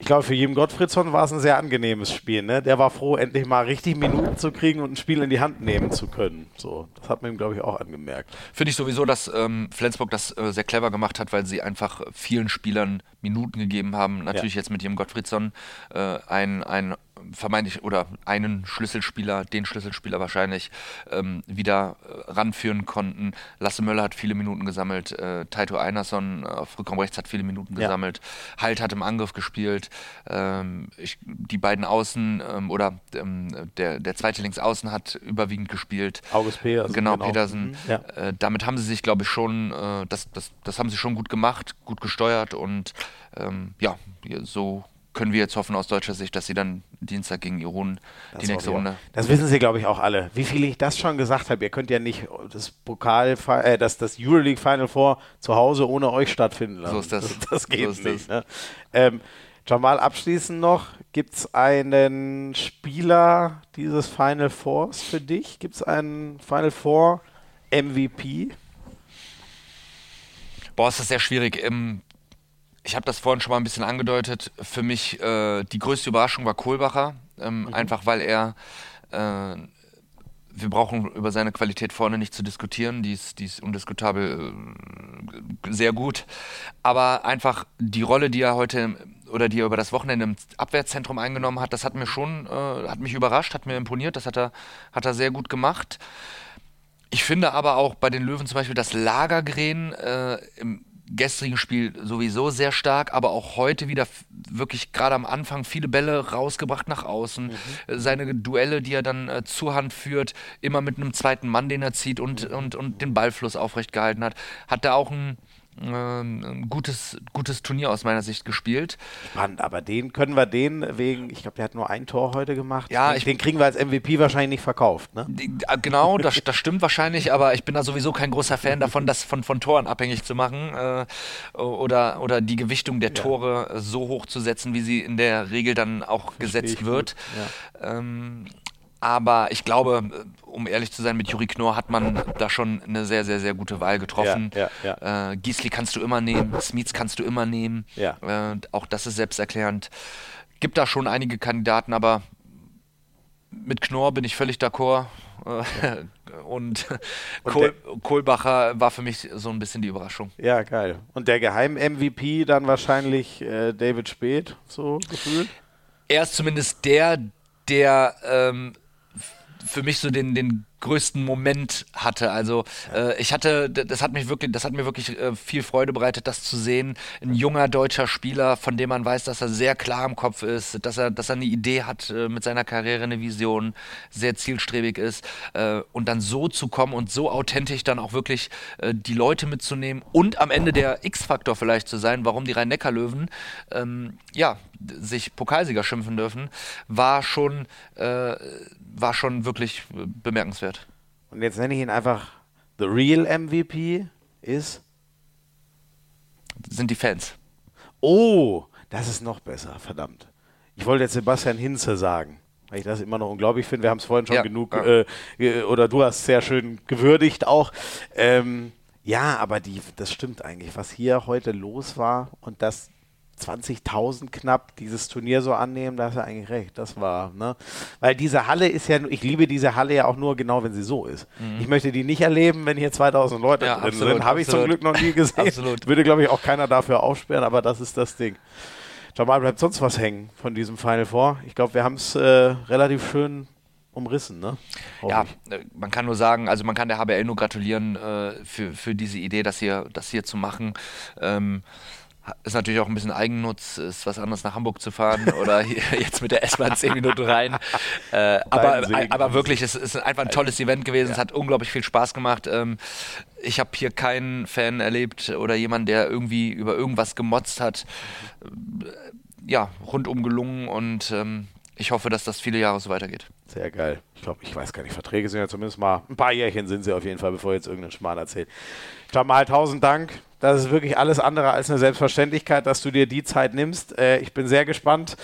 Speaker 1: ich glaube, für Jim Gottfriedson war es ein sehr angenehmes Spiel. Ne? Der war froh, endlich mal richtig Minuten zu kriegen und ein Spiel in die Hand nehmen zu können. So, das hat man ihm, glaube ich, auch angemerkt.
Speaker 2: Finde ich sowieso, dass ähm, Flensburg das äh, sehr clever gemacht hat, weil sie einfach vielen Spielern Minuten gegeben haben. Natürlich ja. jetzt mit Jim Gottfriedson äh, ein, ein vermeintlich oder einen Schlüsselspieler, den Schlüsselspieler wahrscheinlich, ähm, wieder äh, ranführen konnten. Lasse Möller hat viele Minuten gesammelt, äh, Taito Einerson auf Rückraum rechts hat viele Minuten ja. gesammelt, Halt hat im Angriff gespielt, ähm, ich, die beiden Außen ähm, oder ähm, der, der zweite Linksaußen hat überwiegend gespielt.
Speaker 1: August P.
Speaker 2: Also genau, genau, Petersen. Mhm. Ja. Äh, damit haben sie sich, glaube ich, schon, äh, das, das, das haben sie schon gut gemacht, gut gesteuert und ähm, ja, so können wir jetzt hoffen aus deutscher Sicht, dass sie dann Dienstag gegen Iran die nächste Runde.
Speaker 1: Das wissen sie, glaube ich, auch alle. Wie viel ich das schon gesagt habe, ihr könnt ja nicht das Pokal, äh, das, das Euroleague Final Four zu Hause ohne euch stattfinden lassen.
Speaker 2: So ist das.
Speaker 1: Das, das geht so nicht. Ne? Ähm, Jamal, abschließend noch, gibt es einen Spieler dieses Final Fours für dich? Gibt es einen Final Four MVP?
Speaker 2: Boah, ist das sehr schwierig. Im ich habe das vorhin schon mal ein bisschen angedeutet. Für mich äh, die größte Überraschung war Kohlbacher, ähm, mhm. einfach weil er äh, wir brauchen über seine Qualität vorne nicht zu diskutieren, die ist, die ist undiskutabel äh, sehr gut. Aber einfach die Rolle, die er heute oder die er über das Wochenende im Abwehrzentrum eingenommen hat, das hat mir schon, äh, hat mich überrascht, hat mir imponiert, das hat er, hat er sehr gut gemacht. Ich finde aber auch bei den Löwen zum Beispiel das Lagergren äh, im gestrigen Spiel sowieso sehr stark, aber auch heute wieder wirklich gerade am Anfang viele Bälle rausgebracht nach außen. Mhm. Seine Duelle, die er dann äh, zur Hand führt, immer mit einem zweiten Mann, den er zieht und, mhm. und, und den Ballfluss aufrecht gehalten hat. Hat da auch ein ähm, ein gutes, gutes Turnier aus meiner Sicht gespielt.
Speaker 1: Spannend, aber den können wir den wegen, ich glaube, der hat nur ein Tor heute gemacht.
Speaker 2: Ja,
Speaker 1: den, ich, den kriegen wir als MVP wahrscheinlich nicht verkauft. Ne?
Speaker 2: Äh, genau, das, das stimmt wahrscheinlich, aber ich bin da sowieso kein großer Fan davon, das von, von Toren abhängig zu machen äh, oder, oder die Gewichtung der Tore ja. so hoch zu setzen, wie sie in der Regel dann auch Verstehe gesetzt wird. Ja. Ähm, aber ich glaube, um ehrlich zu sein, mit Juri Knorr hat man da schon eine sehr, sehr, sehr gute Wahl getroffen. Ja, ja, ja. Äh, Giesli kannst du immer nehmen, Smits kannst du immer nehmen. Äh, auch das ist selbsterklärend. Gibt da schon einige Kandidaten, aber mit Knorr bin ich völlig d'accord. Äh, und, und Kohl, Kohlbacher war für mich so ein bisschen die Überraschung.
Speaker 1: Ja, geil. Und der Geheim-MVP dann wahrscheinlich äh, David Speth, so gefühlt?
Speaker 2: Er ist zumindest der, der ähm, für mich so den, den größten Moment hatte. Also äh, ich hatte, das hat mich wirklich, das hat mir wirklich äh, viel Freude bereitet, das zu sehen. Ein junger deutscher Spieler, von dem man weiß, dass er sehr klar im Kopf ist, dass er, dass er eine Idee hat äh, mit seiner Karriere, eine Vision, sehr zielstrebig ist äh, und dann so zu kommen und so authentisch dann auch wirklich äh, die Leute mitzunehmen und am Ende der X-Faktor vielleicht zu sein, warum die Rhein-Neckar-Löwen ähm, ja sich Pokalsieger schimpfen dürfen, war schon äh, war schon wirklich bemerkenswert.
Speaker 1: Und jetzt nenne ich ihn einfach The Real MVP ist?
Speaker 2: Sind die Fans.
Speaker 1: Oh, das ist noch besser, verdammt. Ich wollte jetzt Sebastian Hinze sagen, weil ich das immer noch unglaublich finde. Wir haben es vorhin schon ja, genug, ja. Äh, oder du hast es sehr schön gewürdigt auch. Ähm, ja, aber die, das stimmt eigentlich, was hier heute los war und das 20.000 knapp dieses Turnier so annehmen, da hast du eigentlich recht. Das war, ne? Weil diese Halle ist ja, ich liebe diese Halle ja auch nur genau, wenn sie so ist. Mhm. Ich möchte die nicht erleben, wenn hier 2000 Leute ja, drin absolut, sind. Habe ich zum Glück noch nie gesehen. absolut. Würde, glaube ich, auch keiner dafür aufsperren, aber das ist das Ding. Jamal, bleibt sonst was hängen von diesem Final Four? Ich glaube, wir haben es äh, relativ schön umrissen, ne?
Speaker 2: ja, äh, man kann nur sagen, also man kann der HBL nur gratulieren äh, für, für diese Idee, das hier, das hier zu machen. Ähm, ist natürlich auch ein bisschen Eigennutz, ist was anderes nach Hamburg zu fahren oder jetzt mit der S-Bahn zehn Minuten rein. Äh, aber, aber wirklich, es ist einfach ein tolles Event gewesen. Ja. Es hat unglaublich viel Spaß gemacht. Ähm, ich habe hier keinen Fan erlebt oder jemanden, der irgendwie über irgendwas gemotzt hat. Ja, rundum gelungen und ähm, ich hoffe, dass das viele Jahre so weitergeht.
Speaker 1: Sehr geil. Ich glaube, ich weiß gar nicht, Verträge sind ja zumindest mal ein paar Jährchen sind sie auf jeden Fall, bevor jetzt irgendein Schmal erzählt. Jamal, tausend Dank. Das ist wirklich alles andere als eine Selbstverständlichkeit, dass du dir die Zeit nimmst. Äh, ich bin sehr gespannt,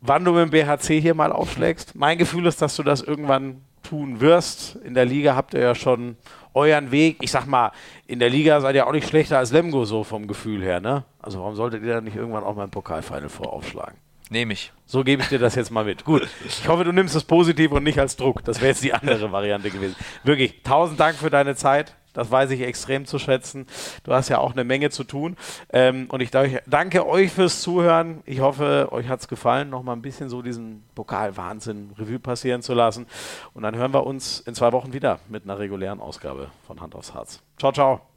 Speaker 1: wann du mit dem BHC hier mal aufschlägst. Mein Gefühl ist, dass du das irgendwann tun wirst. In der Liga habt ihr ja schon euren Weg. Ich sag mal, in der Liga seid ihr auch nicht schlechter als Lemgo so vom Gefühl her, ne? Also warum solltet ihr da nicht irgendwann auch mal ein Pokalfinal voraufschlagen?
Speaker 2: Nehme ich.
Speaker 1: So gebe ich dir das jetzt mal mit. Gut. Ich hoffe, du nimmst es positiv und nicht als Druck. Das wäre jetzt die andere Variante gewesen. Wirklich, tausend Dank für deine Zeit. Das weiß ich extrem zu schätzen. Du hast ja auch eine Menge zu tun. Ähm, und ich danke euch fürs Zuhören. Ich hoffe, euch hat es gefallen, noch mal ein bisschen so diesen Pokalwahnsinn Revue passieren zu lassen. Und dann hören wir uns in zwei Wochen wieder mit einer regulären Ausgabe von Hand aufs Harz. Ciao, ciao.